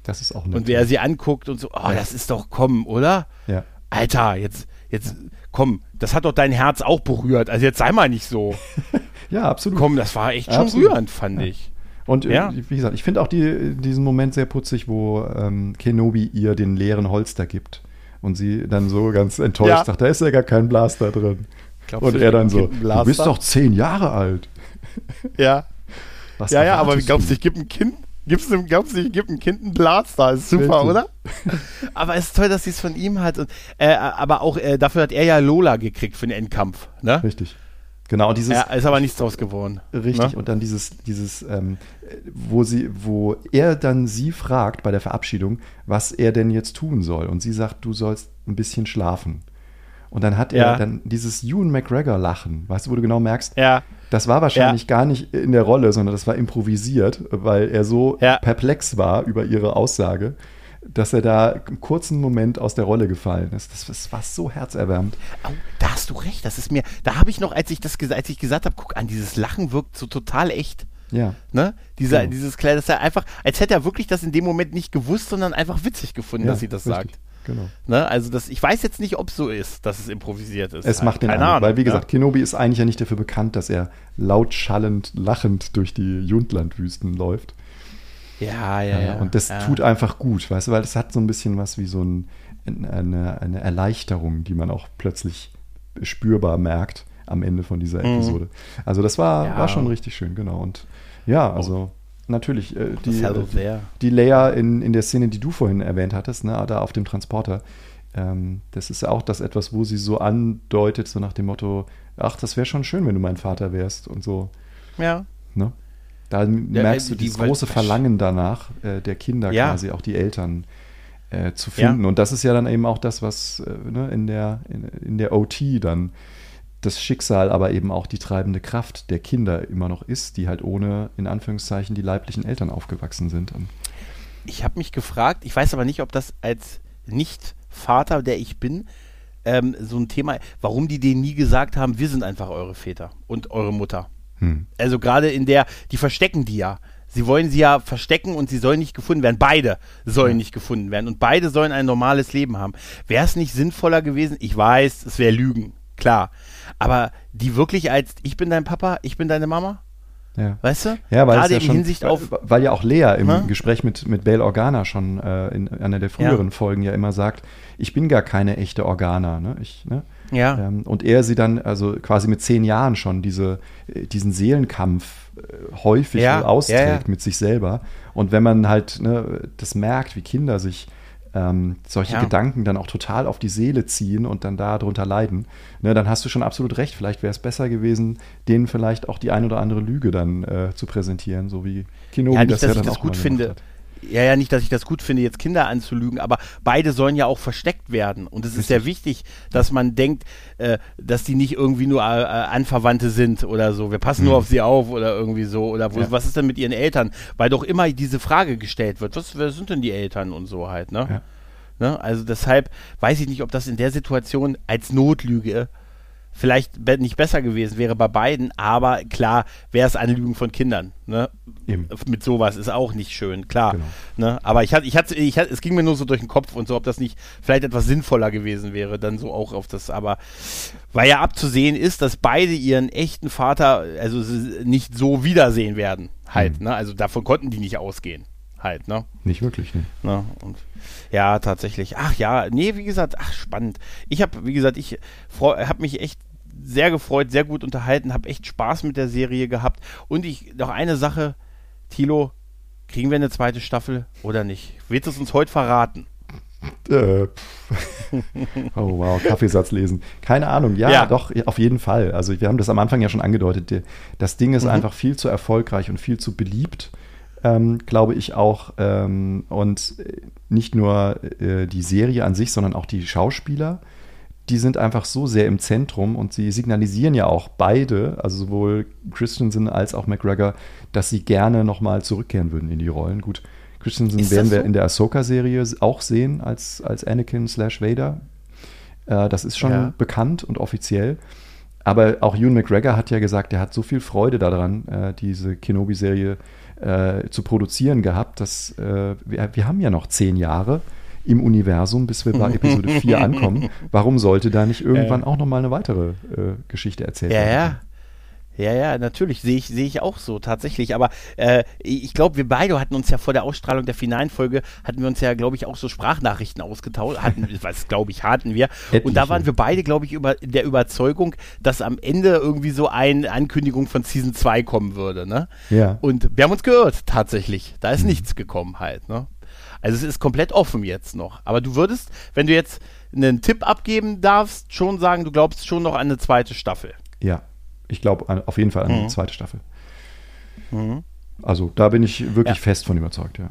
Das ist auch nett. Und wer sie anguckt und so, oh, ja. das ist doch komm, oder? Ja. Alter, jetzt, jetzt, komm, das hat doch dein Herz auch berührt. Also jetzt sei mal nicht so. *laughs* ja, absolut. Komm, das war echt schon absolut. rührend, fand ich. Und äh, ja. wie gesagt, ich finde auch die, diesen Moment sehr putzig, wo ähm, Kenobi ihr den leeren Holster gibt. Und sie dann so ganz enttäuscht ja. sagt, da ist ja gar kein Blaster drin. Glaubst und er dann so, du bist doch zehn Jahre alt. *laughs* Ja. Was ja, ja, aber glaubst du, ich gebe ein Kind, gibst du, glaubst du, ich gebe ein Kind einen Blaster? Ist super, Richtig. oder? *laughs* aber es ist toll, dass sie es von ihm hat. Und, äh, aber auch äh, dafür hat er ja Lola gekriegt für den Endkampf. Ne? Richtig. Genau, dieses. Ja, ist aber nichts draus geworden. Richtig, ne? und dann dieses, dieses, ähm, wo sie, wo er dann sie fragt bei der Verabschiedung, was er denn jetzt tun soll. Und sie sagt, du sollst ein bisschen schlafen. Und dann hat ja. er dann dieses Ewan McGregor-Lachen, weißt du, wo du genau merkst, ja. das war wahrscheinlich ja. gar nicht in der Rolle, sondern das war improvisiert, weil er so perplex war über ihre Aussage, dass er da einen kurzen Moment aus der Rolle gefallen ist. Das, das war so herzerwärmend. Oh, da hast du recht, das ist mir, da habe ich noch, als ich das als ich gesagt habe, guck an, dieses Lachen wirkt so total echt. Ja. Ne? Dieser, genau. Dieses Kleid, dass er einfach, als hätte er wirklich das in dem Moment nicht gewusst, sondern einfach witzig gefunden, dass sie das richtig. sagt. Genau. Ne? Also das, ich weiß jetzt nicht, ob es so ist, dass es improvisiert ist. Es macht den Keine Ahnung, weil wie gesagt, ja? Kenobi ist eigentlich ja nicht dafür bekannt, dass er laut schallend, lachend durch die Jundlandwüsten läuft. Ja, ja, ja. Und das ja. tut einfach gut, weißt du, weil das hat so ein bisschen was wie so ein, eine, eine Erleichterung, die man auch plötzlich spürbar merkt am Ende von dieser mhm. Episode. Mhm. Also das war, ja. war schon richtig schön, genau. Und ja, also natürlich, äh, die, äh, die Leia in, in der Szene, die du vorhin erwähnt hattest, ne, da auf dem Transporter, ähm, das ist ja auch das etwas, wo sie so andeutet, so nach dem Motto, ach, das wäre schon schön, wenn du mein Vater wärst und so. Ja. Ne? Da ja, merkst du die, dieses große Verlangen danach, äh, der Kinder ja. quasi, auch die Eltern äh, zu finden. Ja. Und das ist ja dann eben auch das, was äh, ne, in, der, in, in der OT dann das Schicksal, aber eben auch die treibende Kraft der Kinder immer noch ist, die halt ohne, in Anführungszeichen, die leiblichen Eltern aufgewachsen sind. Ich habe mich gefragt, ich weiß aber nicht, ob das als Nicht-Vater, der ich bin, ähm, so ein Thema, warum die denen nie gesagt haben, wir sind einfach eure Väter und eure Mutter. Hm. Also gerade in der, die verstecken die ja. Sie wollen sie ja verstecken und sie sollen nicht gefunden werden. Beide sollen nicht gefunden werden und beide sollen ein normales Leben haben. Wäre es nicht sinnvoller gewesen? Ich weiß, es wäre Lügen, klar. Aber die wirklich als, ich bin dein Papa, ich bin deine Mama? Ja. Weißt du? Ja, weil Gerade ja in schon, Hinsicht auf. Weil ja auch Lea im ne? Gespräch mit, mit Bail Organa schon äh, in einer der früheren ja. Folgen ja immer sagt, ich bin gar keine echte Organa. Ne? Ich, ne? Ja. Ähm, und er sie dann, also quasi mit zehn Jahren schon diese, äh, diesen Seelenkampf äh, häufig ja. austrägt mit sich selber. Und wenn man halt ne, das merkt, wie Kinder sich ähm, solche ja. Gedanken dann auch total auf die Seele ziehen und dann darunter leiden, ne, dann hast du schon absolut recht. Vielleicht wäre es besser gewesen, denen vielleicht auch die ein oder andere Lüge dann äh, zu präsentieren, so wie Kinobi ja, nicht, das ja dann das auch gut finde. Hat ja, ja, nicht, dass ich das gut finde, jetzt Kinder anzulügen, aber beide sollen ja auch versteckt werden. Und es ist sehr wichtig, dass man denkt, äh, dass die nicht irgendwie nur äh, Anverwandte sind oder so. Wir passen mhm. nur auf sie auf oder irgendwie so. Oder wo, ja. was ist denn mit ihren Eltern? Weil doch immer diese Frage gestellt wird, was, wer sind denn die Eltern und so halt, ne? Ja. ne? Also deshalb weiß ich nicht, ob das in der Situation als Notlüge vielleicht nicht besser gewesen wäre bei beiden, aber klar wäre es Anlügen von Kindern. Ne? Mit sowas ist auch nicht schön, klar. Genau. Ne? Aber ich hatte, ich hatte, ich hatte, es ging mir nur so durch den Kopf und so, ob das nicht vielleicht etwas sinnvoller gewesen wäre, dann so auch auf das, aber weil ja abzusehen ist, dass beide ihren echten Vater also nicht so wiedersehen werden, halt. Mhm. Ne? Also davon konnten die nicht ausgehen halt, ne? Nicht wirklich, ne? ne? Und ja, tatsächlich. Ach ja, nee, wie gesagt, ach spannend. Ich habe, wie gesagt, ich habe mich echt sehr gefreut, sehr gut unterhalten, habe echt Spaß mit der Serie gehabt. Und ich, noch eine Sache, Tilo, kriegen wir eine zweite Staffel oder nicht? Willst du es uns heute verraten? Äh, *laughs* oh wow, Kaffeesatz lesen. Keine Ahnung, ja, ja, doch, auf jeden Fall. Also wir haben das am Anfang ja schon angedeutet. Das Ding ist mhm. einfach viel zu erfolgreich und viel zu beliebt, ähm, glaube ich auch. Ähm, und nicht nur äh, die Serie an sich, sondern auch die Schauspieler. Die sind einfach so sehr im Zentrum und sie signalisieren ja auch beide, also sowohl Christensen als auch McGregor, dass sie gerne nochmal zurückkehren würden in die Rollen. Gut, Christensen werden wir so? in der Ahsoka-Serie auch sehen als, als Anakin slash Vader. Äh, das ist schon ja. bekannt und offiziell. Aber auch Ewan McGregor hat ja gesagt, er hat so viel Freude daran, äh, diese Kenobi-Serie äh, zu produzieren gehabt, dass äh, wir, wir haben ja noch zehn Jahre im Universum, bis wir bei Episode 4 *laughs* ankommen. Warum sollte da nicht irgendwann auch nochmal eine weitere äh, Geschichte erzählt ja, werden? Ja, ja. Ja, ja, natürlich, sehe ich, sehe ich auch so, tatsächlich. Aber äh, ich glaube, wir beide hatten uns ja vor der Ausstrahlung der finalen Folge, hatten wir uns ja, glaube ich, auch so Sprachnachrichten ausgetauscht. Hatten, *laughs* was glaube ich, hatten wir. Etliche. Und da waren wir beide, glaube ich, über der Überzeugung, dass am Ende irgendwie so eine Ankündigung von Season 2 kommen würde. Ne? Ja. Und wir haben uns gehört, tatsächlich. Da ist mhm. nichts gekommen halt. Ne? Also es ist komplett offen jetzt noch. Aber du würdest, wenn du jetzt einen Tipp abgeben darfst, schon sagen, du glaubst schon noch an eine zweite Staffel. Ja, ich glaube auf jeden Fall an mhm. die zweite Staffel. Mhm. Also da bin ich wirklich ja. fest von überzeugt, ja.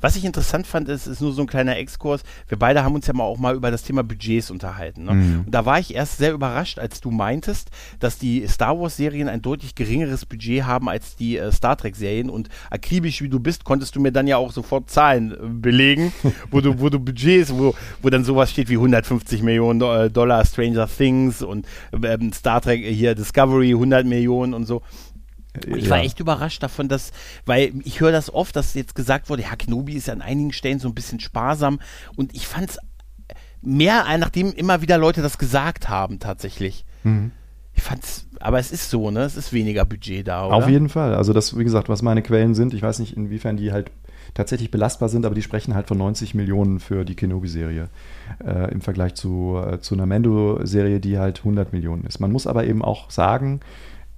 Was ich interessant fand, ist, ist nur so ein kleiner Exkurs. Wir beide haben uns ja mal auch mal über das Thema Budgets unterhalten. Ne? Mhm. Und da war ich erst sehr überrascht, als du meintest, dass die Star Wars-Serien ein deutlich geringeres Budget haben als die äh, Star Trek-Serien. Und akribisch wie du bist, konntest du mir dann ja auch sofort Zahlen äh, belegen, wo du, wo du Budgets, wo, wo dann sowas steht wie 150 Millionen äh, Dollar Stranger Things und ähm, Star Trek äh, hier Discovery 100 Millionen und so. Ich ja. war echt überrascht davon, dass, weil ich höre das oft, dass jetzt gesagt wurde, ja, Kenobi ist an einigen Stellen so ein bisschen sparsam und ich fand es mehr, nachdem immer wieder Leute das gesagt haben, tatsächlich. Mhm. Ich fand's, aber es ist so, ne? Es ist weniger Budget da, oder? Auf jeden Fall. Also das, wie gesagt, was meine Quellen sind, ich weiß nicht, inwiefern die halt tatsächlich belastbar sind, aber die sprechen halt von 90 Millionen für die Kenobi-Serie äh, im Vergleich zu, äh, zu einer Mendo-Serie, die halt 100 Millionen ist. Man muss aber eben auch sagen,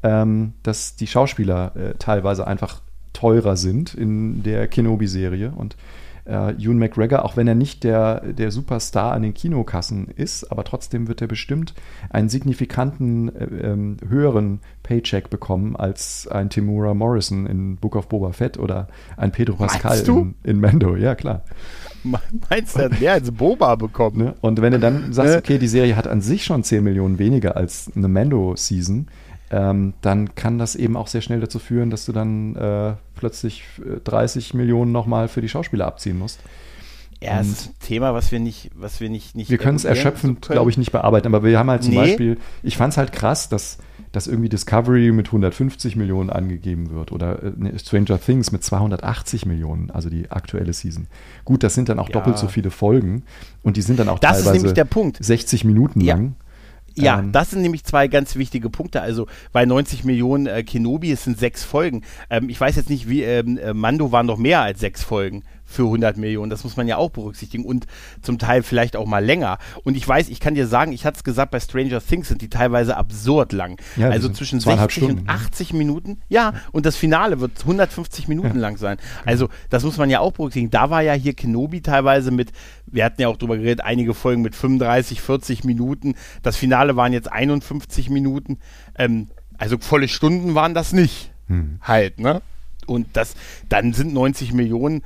ähm, dass die Schauspieler äh, teilweise einfach teurer sind in der Kenobi-Serie und äh, Ewan McGregor, auch wenn er nicht der, der Superstar an den Kinokassen ist, aber trotzdem wird er bestimmt einen signifikanten äh, ähm, höheren Paycheck bekommen als ein Timura Morrison in Book of Boba Fett oder ein Pedro Pascal in, in Mando. Ja, klar. Meinst du, der als Boba bekommen? Ne? Und wenn du dann sagst, okay, die Serie hat an sich schon 10 Millionen weniger als eine Mando-Season, ähm, dann kann das eben auch sehr schnell dazu führen, dass du dann äh, plötzlich 30 äh, Millionen nochmal für die Schauspieler abziehen musst. Ja, das ist ein Thema, was wir nicht, was wir nicht, nicht Wir können es erschöpfend, glaube ich, nicht bearbeiten, aber wir haben halt zum nee. Beispiel, ich fand es halt krass, dass, dass irgendwie Discovery mit 150 Millionen angegeben wird oder äh, ne, Stranger Things mit 280 Millionen, also die aktuelle Season. Gut, das sind dann auch ja. doppelt so viele Folgen und die sind dann auch das teilweise 60 Minuten lang. Ja, ähm, das sind nämlich zwei ganz wichtige Punkte. Also bei 90 Millionen äh, Kenobi, es sind sechs Folgen. Ähm, ich weiß jetzt nicht, wie ähm, äh, Mando waren noch mehr als sechs Folgen für 100 Millionen. Das muss man ja auch berücksichtigen und zum Teil vielleicht auch mal länger. Und ich weiß, ich kann dir sagen, ich hatte es gesagt, bei Stranger Things sind die teilweise absurd lang. Ja, also zwischen 60 Stunden, und 80 Minuten. Ja, und das Finale wird 150 Minuten ja. lang sein. Also das muss man ja auch berücksichtigen. Da war ja hier Kenobi teilweise mit, wir hatten ja auch drüber geredet, einige Folgen mit 35, 40 Minuten. Das Finale waren jetzt 51 Minuten. Ähm, also volle Stunden waren das nicht. Hm. Halt, ne? Und das, dann sind 90 Millionen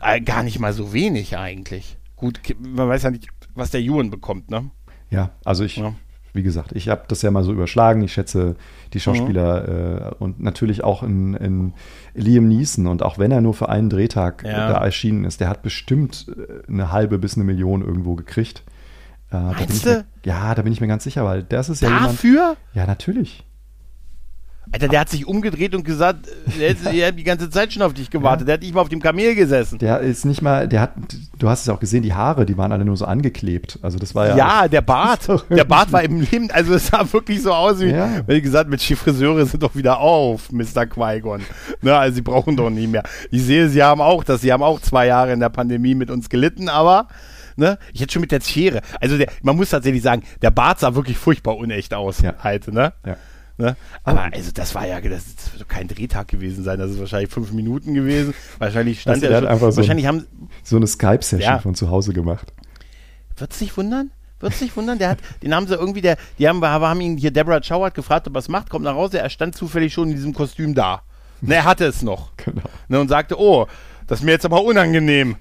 äh, gar nicht mal so wenig eigentlich. Gut, man weiß ja nicht, was der Juan bekommt, ne? Ja, also ich, ja. Wie gesagt, ich habe das ja mal so überschlagen. Ich schätze die Schauspieler mhm. äh, und natürlich auch in, in, Liam Neeson und auch wenn er nur für einen Drehtag ja. da erschienen ist, der hat bestimmt äh, eine halbe bis eine Million irgendwo gekriegt. Äh, da mir, ja, da bin ich mir ganz sicher, weil das ist ja Dafür? jemand. Ja, natürlich. Alter, der hat sich umgedreht und gesagt, er hat die ganze Zeit schon auf dich gewartet. Ja. Der hat nicht mal auf dem Kamel gesessen. Der ist nicht mal, der hat, du hast es auch gesehen, die Haare, die waren alle nur so angeklebt. Also das war ja. Ja, der Bart. *laughs* der Bart war im Leben, also es sah wirklich so aus wie, ja. wie gesagt, mit Friseure sind doch wieder auf, Mr. Qui-Gon. Ne, also sie brauchen doch nie mehr. Ich sehe, sie haben auch das, sie haben auch zwei Jahre in der Pandemie mit uns gelitten, aber Ne? Ich hätte schon mit der Schere. Also der, man muss tatsächlich sagen, der Bart sah wirklich furchtbar unecht aus. Ja. Halt, ne? Ja. Ne? Aber also das war ja, das, das wird kein Drehtag gewesen sein. Das ist wahrscheinlich fünf Minuten gewesen. Wahrscheinlich stand Also er schon, einfach so wahrscheinlich ein- haben, So eine Skype-Session Ja. von zu Hause gemacht. Wird sich wundern? Wird sich wundern? Der hat, den haben sie irgendwie, der, die haben, haben ihn hier, Deborah hat gefragt, ob er es macht, kommt nach Hause, er stand zufällig schon in diesem Kostüm da. Ne, er hatte es noch. *laughs* Genau. Ne, und sagte, oh, das ist mir jetzt aber unangenehm.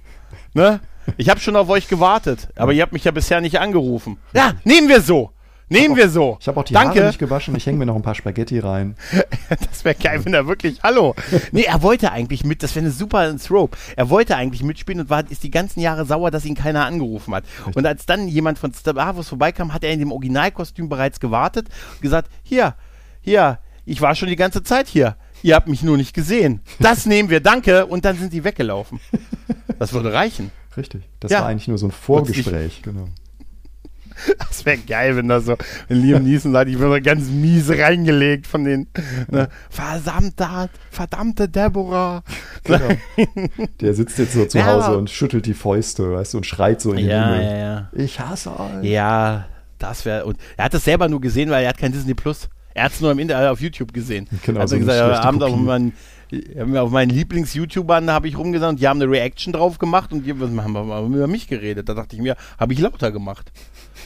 Ne? Ich habe schon auf euch gewartet, aber ihr habt mich ja bisher nicht angerufen. Ja, nehmen wir so. Nehmen wir so. Ich habe auch die Danke. Haare nicht gewaschen. Ich hänge mir noch ein paar Spaghetti rein. *laughs* Das wäre geil, wenn er wirklich, hallo. Nee, er wollte eigentlich mit, das wäre eine super Thrope. Er wollte eigentlich mitspielen und war, ist die ganzen Jahre sauer, dass ihn keiner angerufen hat. Und als dann jemand von Star Wars vorbeikam, hat er in dem Originalkostüm bereits gewartet und gesagt, hier, hier, ich war schon die ganze Zeit hier. Ihr habt mich nur nicht gesehen. Das *laughs* nehmen wir, danke. Und dann sind die weggelaufen. Das würde reichen. Richtig. Das Ja. war eigentlich nur so ein Vorgespräch. Genau. *laughs* Das wäre geil, wenn das so, wenn Liam Neeson sagt, ich wurde ganz mies reingelegt von den, ne, verdammte, verdammte Deborah. genau. Der sitzt jetzt so zu Ja, Hause und schüttelt die Fäuste, weißt du, und schreit so in den Ja, Himmel. ja, ja. Ich hasse euch. Ja, das wäre. Und er hat das selber nur gesehen, weil er hat kein Disney Plus. Er hat es nur im Internet auf YouTube gesehen. Genau, hat so gesagt, ja, schlechte abends auf meinen, auf meinen Lieblings-YouTubern habe ich rumgesagt und die haben eine Reaction drauf gemacht und die haben über mich geredet. Da dachte ich mir, habe ich lauter gemacht.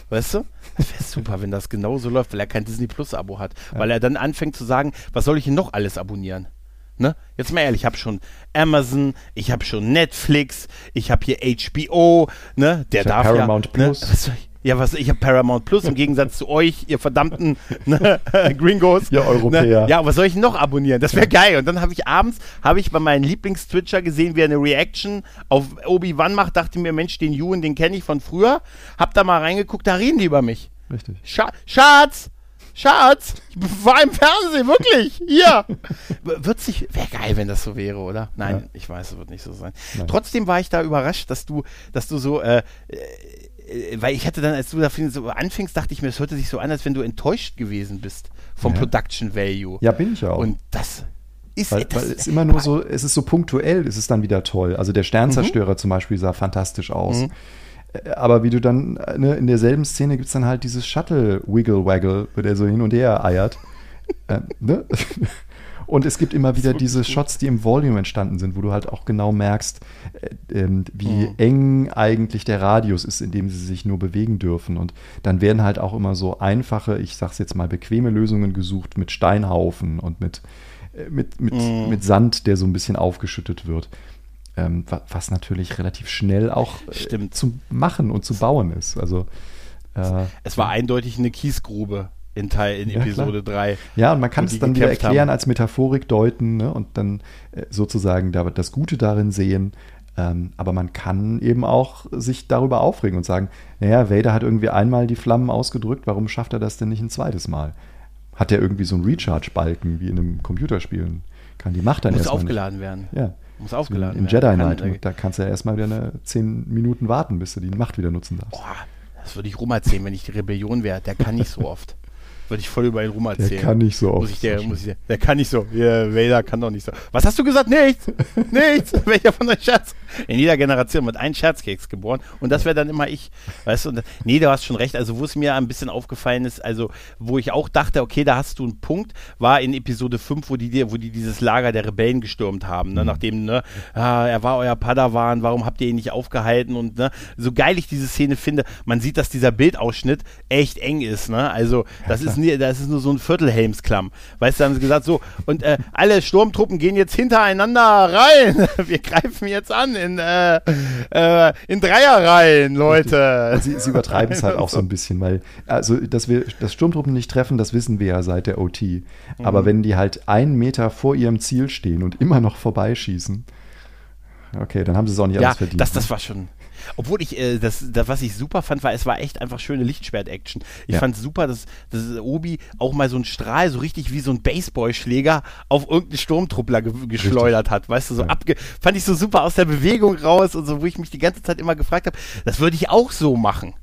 Weißt du? Das wäre super, wenn das genauso läuft, weil er kein Disney Plus-Abo hat. Weil er dann anfängt zu sagen, was soll ich denn noch alles abonnieren? Ne? Jetzt mal ehrlich, ich habe schon Amazon, ich habe schon Netflix, ich habe hier HBO, ne? Der Ich darf Paramount ja, Plus. Ne? Ja, was ich habe Paramount Plus im Gegensatz zu euch, ihr verdammten *laughs* ne, Gringos. Ihr Europäer. Ne? Ja, was soll ich noch abonnieren? Das wäre geil. Und dann habe ich abends habe ich bei meinen Lieblings-Twitcher gesehen, wie er eine Reaction auf Obi-Wan macht. Dachte mir, Mensch, den Ewan, den kenne ich von früher. Hab da mal reingeguckt, da reden die über mich. Richtig. Scha Schatz! Schatz! Ich war im Fernsehen, wirklich! Hier! Wird sich. Wäre geil, wenn das so wäre, oder? Nein, Ja. ich weiß, es wird nicht so sein. Nein. Trotzdem war ich da überrascht, dass du, dass du so, äh, äh, weil ich hatte dann, als du da so anfingst, dachte ich mir, es hörte sich so an, als wenn du enttäuscht gewesen bist vom Ja. Production Value. Ja, bin ich auch. Und das ist. weil, das, weil es immer nur so, es ist so punktuell, es ist dann wieder toll. Also der Sternzerstörer Mhm. zum Beispiel sah fantastisch aus. Äh, Aber wie du dann, äh, ne, in derselben Szene gibt es dann halt dieses Shuttle-Wiggle-Waggle, wo der so hin und her eiert. äh, ne? *laughs* Und es gibt immer wieder diese Shots, die im Volume entstanden sind, wo du halt auch genau merkst, äh, ähm, wie Mhm. eng eigentlich der Radius ist, in dem sie sich nur bewegen dürfen. Und dann werden halt auch immer so einfache, ich sag's jetzt mal, bequeme Lösungen gesucht mit Steinhaufen und mit, äh, mit, mit, Mhm. mit Sand, der so ein bisschen aufgeschüttet wird. Ähm, wa- was natürlich relativ schnell auch äh, zu machen und zu bauen ist. Also äh, es war eindeutig eine Kiesgrube in Teil in Ja, Episode 3. Ja, und man kann es dann wieder erklären haben. als Metaphorik deuten ne? und dann äh, sozusagen da, das Gute darin sehen. Ähm, aber man kann eben auch sich darüber aufregen und sagen, naja, Vader hat irgendwie einmal die Flammen ausgedrückt, warum schafft er das denn nicht ein zweites Mal? Hat er irgendwie so einen Recharge-Balken wie in einem Computerspiel? Kann die Macht dann Muss erstmal aufgeladen werden. Nicht. Ja. Muss aufgeladen In werden. Jedi Kann- Knight, da kannst du ja erstmal wieder eine 10 Minuten warten, bis du die Macht wieder nutzen darfst. Boah, das würde ich Rum erzählen, wenn ich die Rebellion wäre. Der kann nicht so *laughs* oft. Würde ich voll über ihn rum erzählen. Der kann nicht so. Muss ich der, muss ich der, der kann nicht so. Ja, Vader kann doch nicht so. Was hast du gesagt? Nichts. *laughs* Nichts. Welcher von euch Scherz? In jeder Generation wird ein Scherzkeks geboren und das wäre dann immer ich. Weißt du? Und, nee, du hast schon recht. Also, wo es mir ein bisschen aufgefallen ist, also, wo ich auch dachte, okay, da hast du einen Punkt, war in Episode 5, wo die, dir- wo die dieses Lager der Rebellen gestürmt haben, Mhm. ne? Nachdem, ne, ah, er war euer Padawan, warum habt ihr ihn nicht aufgehalten? Und, ne, so geil ich diese Szene finde, man sieht, dass dieser Bildausschnitt echt eng ist, ne? Also, das ist, nie, das ist nur so ein Viertelhelmsklamm. Weißt du, haben sie gesagt, so, und äh, alle Sturmtruppen gehen jetzt hintereinander rein. *laughs* Wir greifen jetzt an in, äh, äh, in Dreierreihen, Leute. Sie, sie übertreiben es halt *laughs* auch so ein bisschen, weil, also, dass wir das Sturmtruppen nicht treffen, das wissen wir ja seit der OT. Mhm. Aber wenn die halt einen Meter vor ihrem Ziel stehen und immer noch vorbeischießen, okay, dann haben sie es auch nicht Ja, alles verdient. das, das ne? war schon. Obwohl ich, äh, das, das, was ich super fand, war, es war echt einfach schöne Lichtschwert-Action. Ich Ja. fand super, dass, dass Obi auch mal so einen Strahl, so richtig wie so ein Baseballschläger auf irgendeinen Sturmtruppler ge geschleudert hat. Weißt du, so Ja. abge. Fand ich so super aus der Bewegung raus und so, wo ich mich die ganze Zeit immer gefragt habe, das würde ich auch so machen.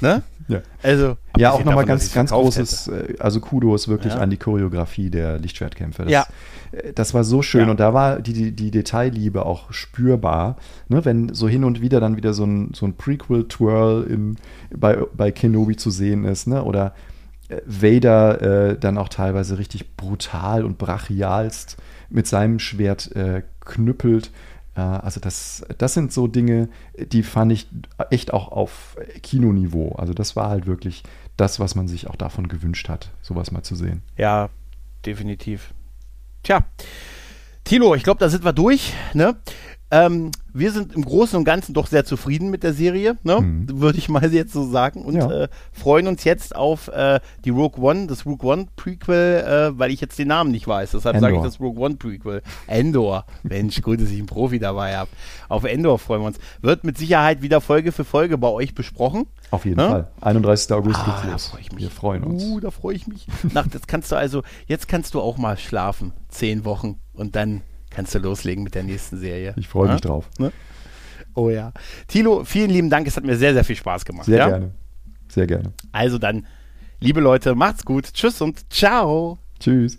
Ne? Ja. Also. Ja, auch nochmal ganz, ganz großes, äh, also Kudos wirklich Ja. an die Choreografie der Lichtschwertkämpfe. Das, Ja. äh, das war so schön Ja. und da war die, die, die Detailliebe auch spürbar. Ne, wenn so hin und wieder dann wieder so ein, so ein Prequel-Twirl bei, bei Kenobi zu sehen ist, ne? oder Vader äh, dann auch teilweise richtig brutal und brachialst mit seinem Schwert äh, knüppelt. Also das, das sind so Dinge, die fand ich echt auch auf Kinoniveau. Also das war halt wirklich das, was man sich auch davon gewünscht hat, sowas mal zu sehen. Ja, definitiv. Tja, Tilo, ich glaube, da sind wir durch. Ne? Ähm, wir sind im Großen und Ganzen doch sehr zufrieden mit der Serie, ne? mhm. würde ich mal jetzt so sagen. Und ja. äh, freuen uns jetzt auf äh, die Rogue One, das Rogue One Prequel, äh, weil ich jetzt den Namen nicht weiß. Deshalb sage ich das Rogue One Prequel. Endor. Mensch, gut, dass ich einen Profi dabei habe. Auf Endor freuen wir uns. Wird mit Sicherheit wieder Folge für Folge bei euch besprochen. Auf jeden ne? Fall. 31. August ah, geht's los. Freu wir freuen uns. Uh, da freue ich mich. Nach, das kannst du also, jetzt kannst du auch mal schlafen. Zehn Wochen und dann kannst du loslegen mit der nächsten Serie. Ich freue mich drauf. Ne? Oh ja. Tilo, vielen lieben Dank. Es hat mir sehr, sehr viel Spaß gemacht. Sehr ja? gerne. Sehr gerne. Also dann, liebe Leute, macht's gut. Tschüss und ciao. Tschüss.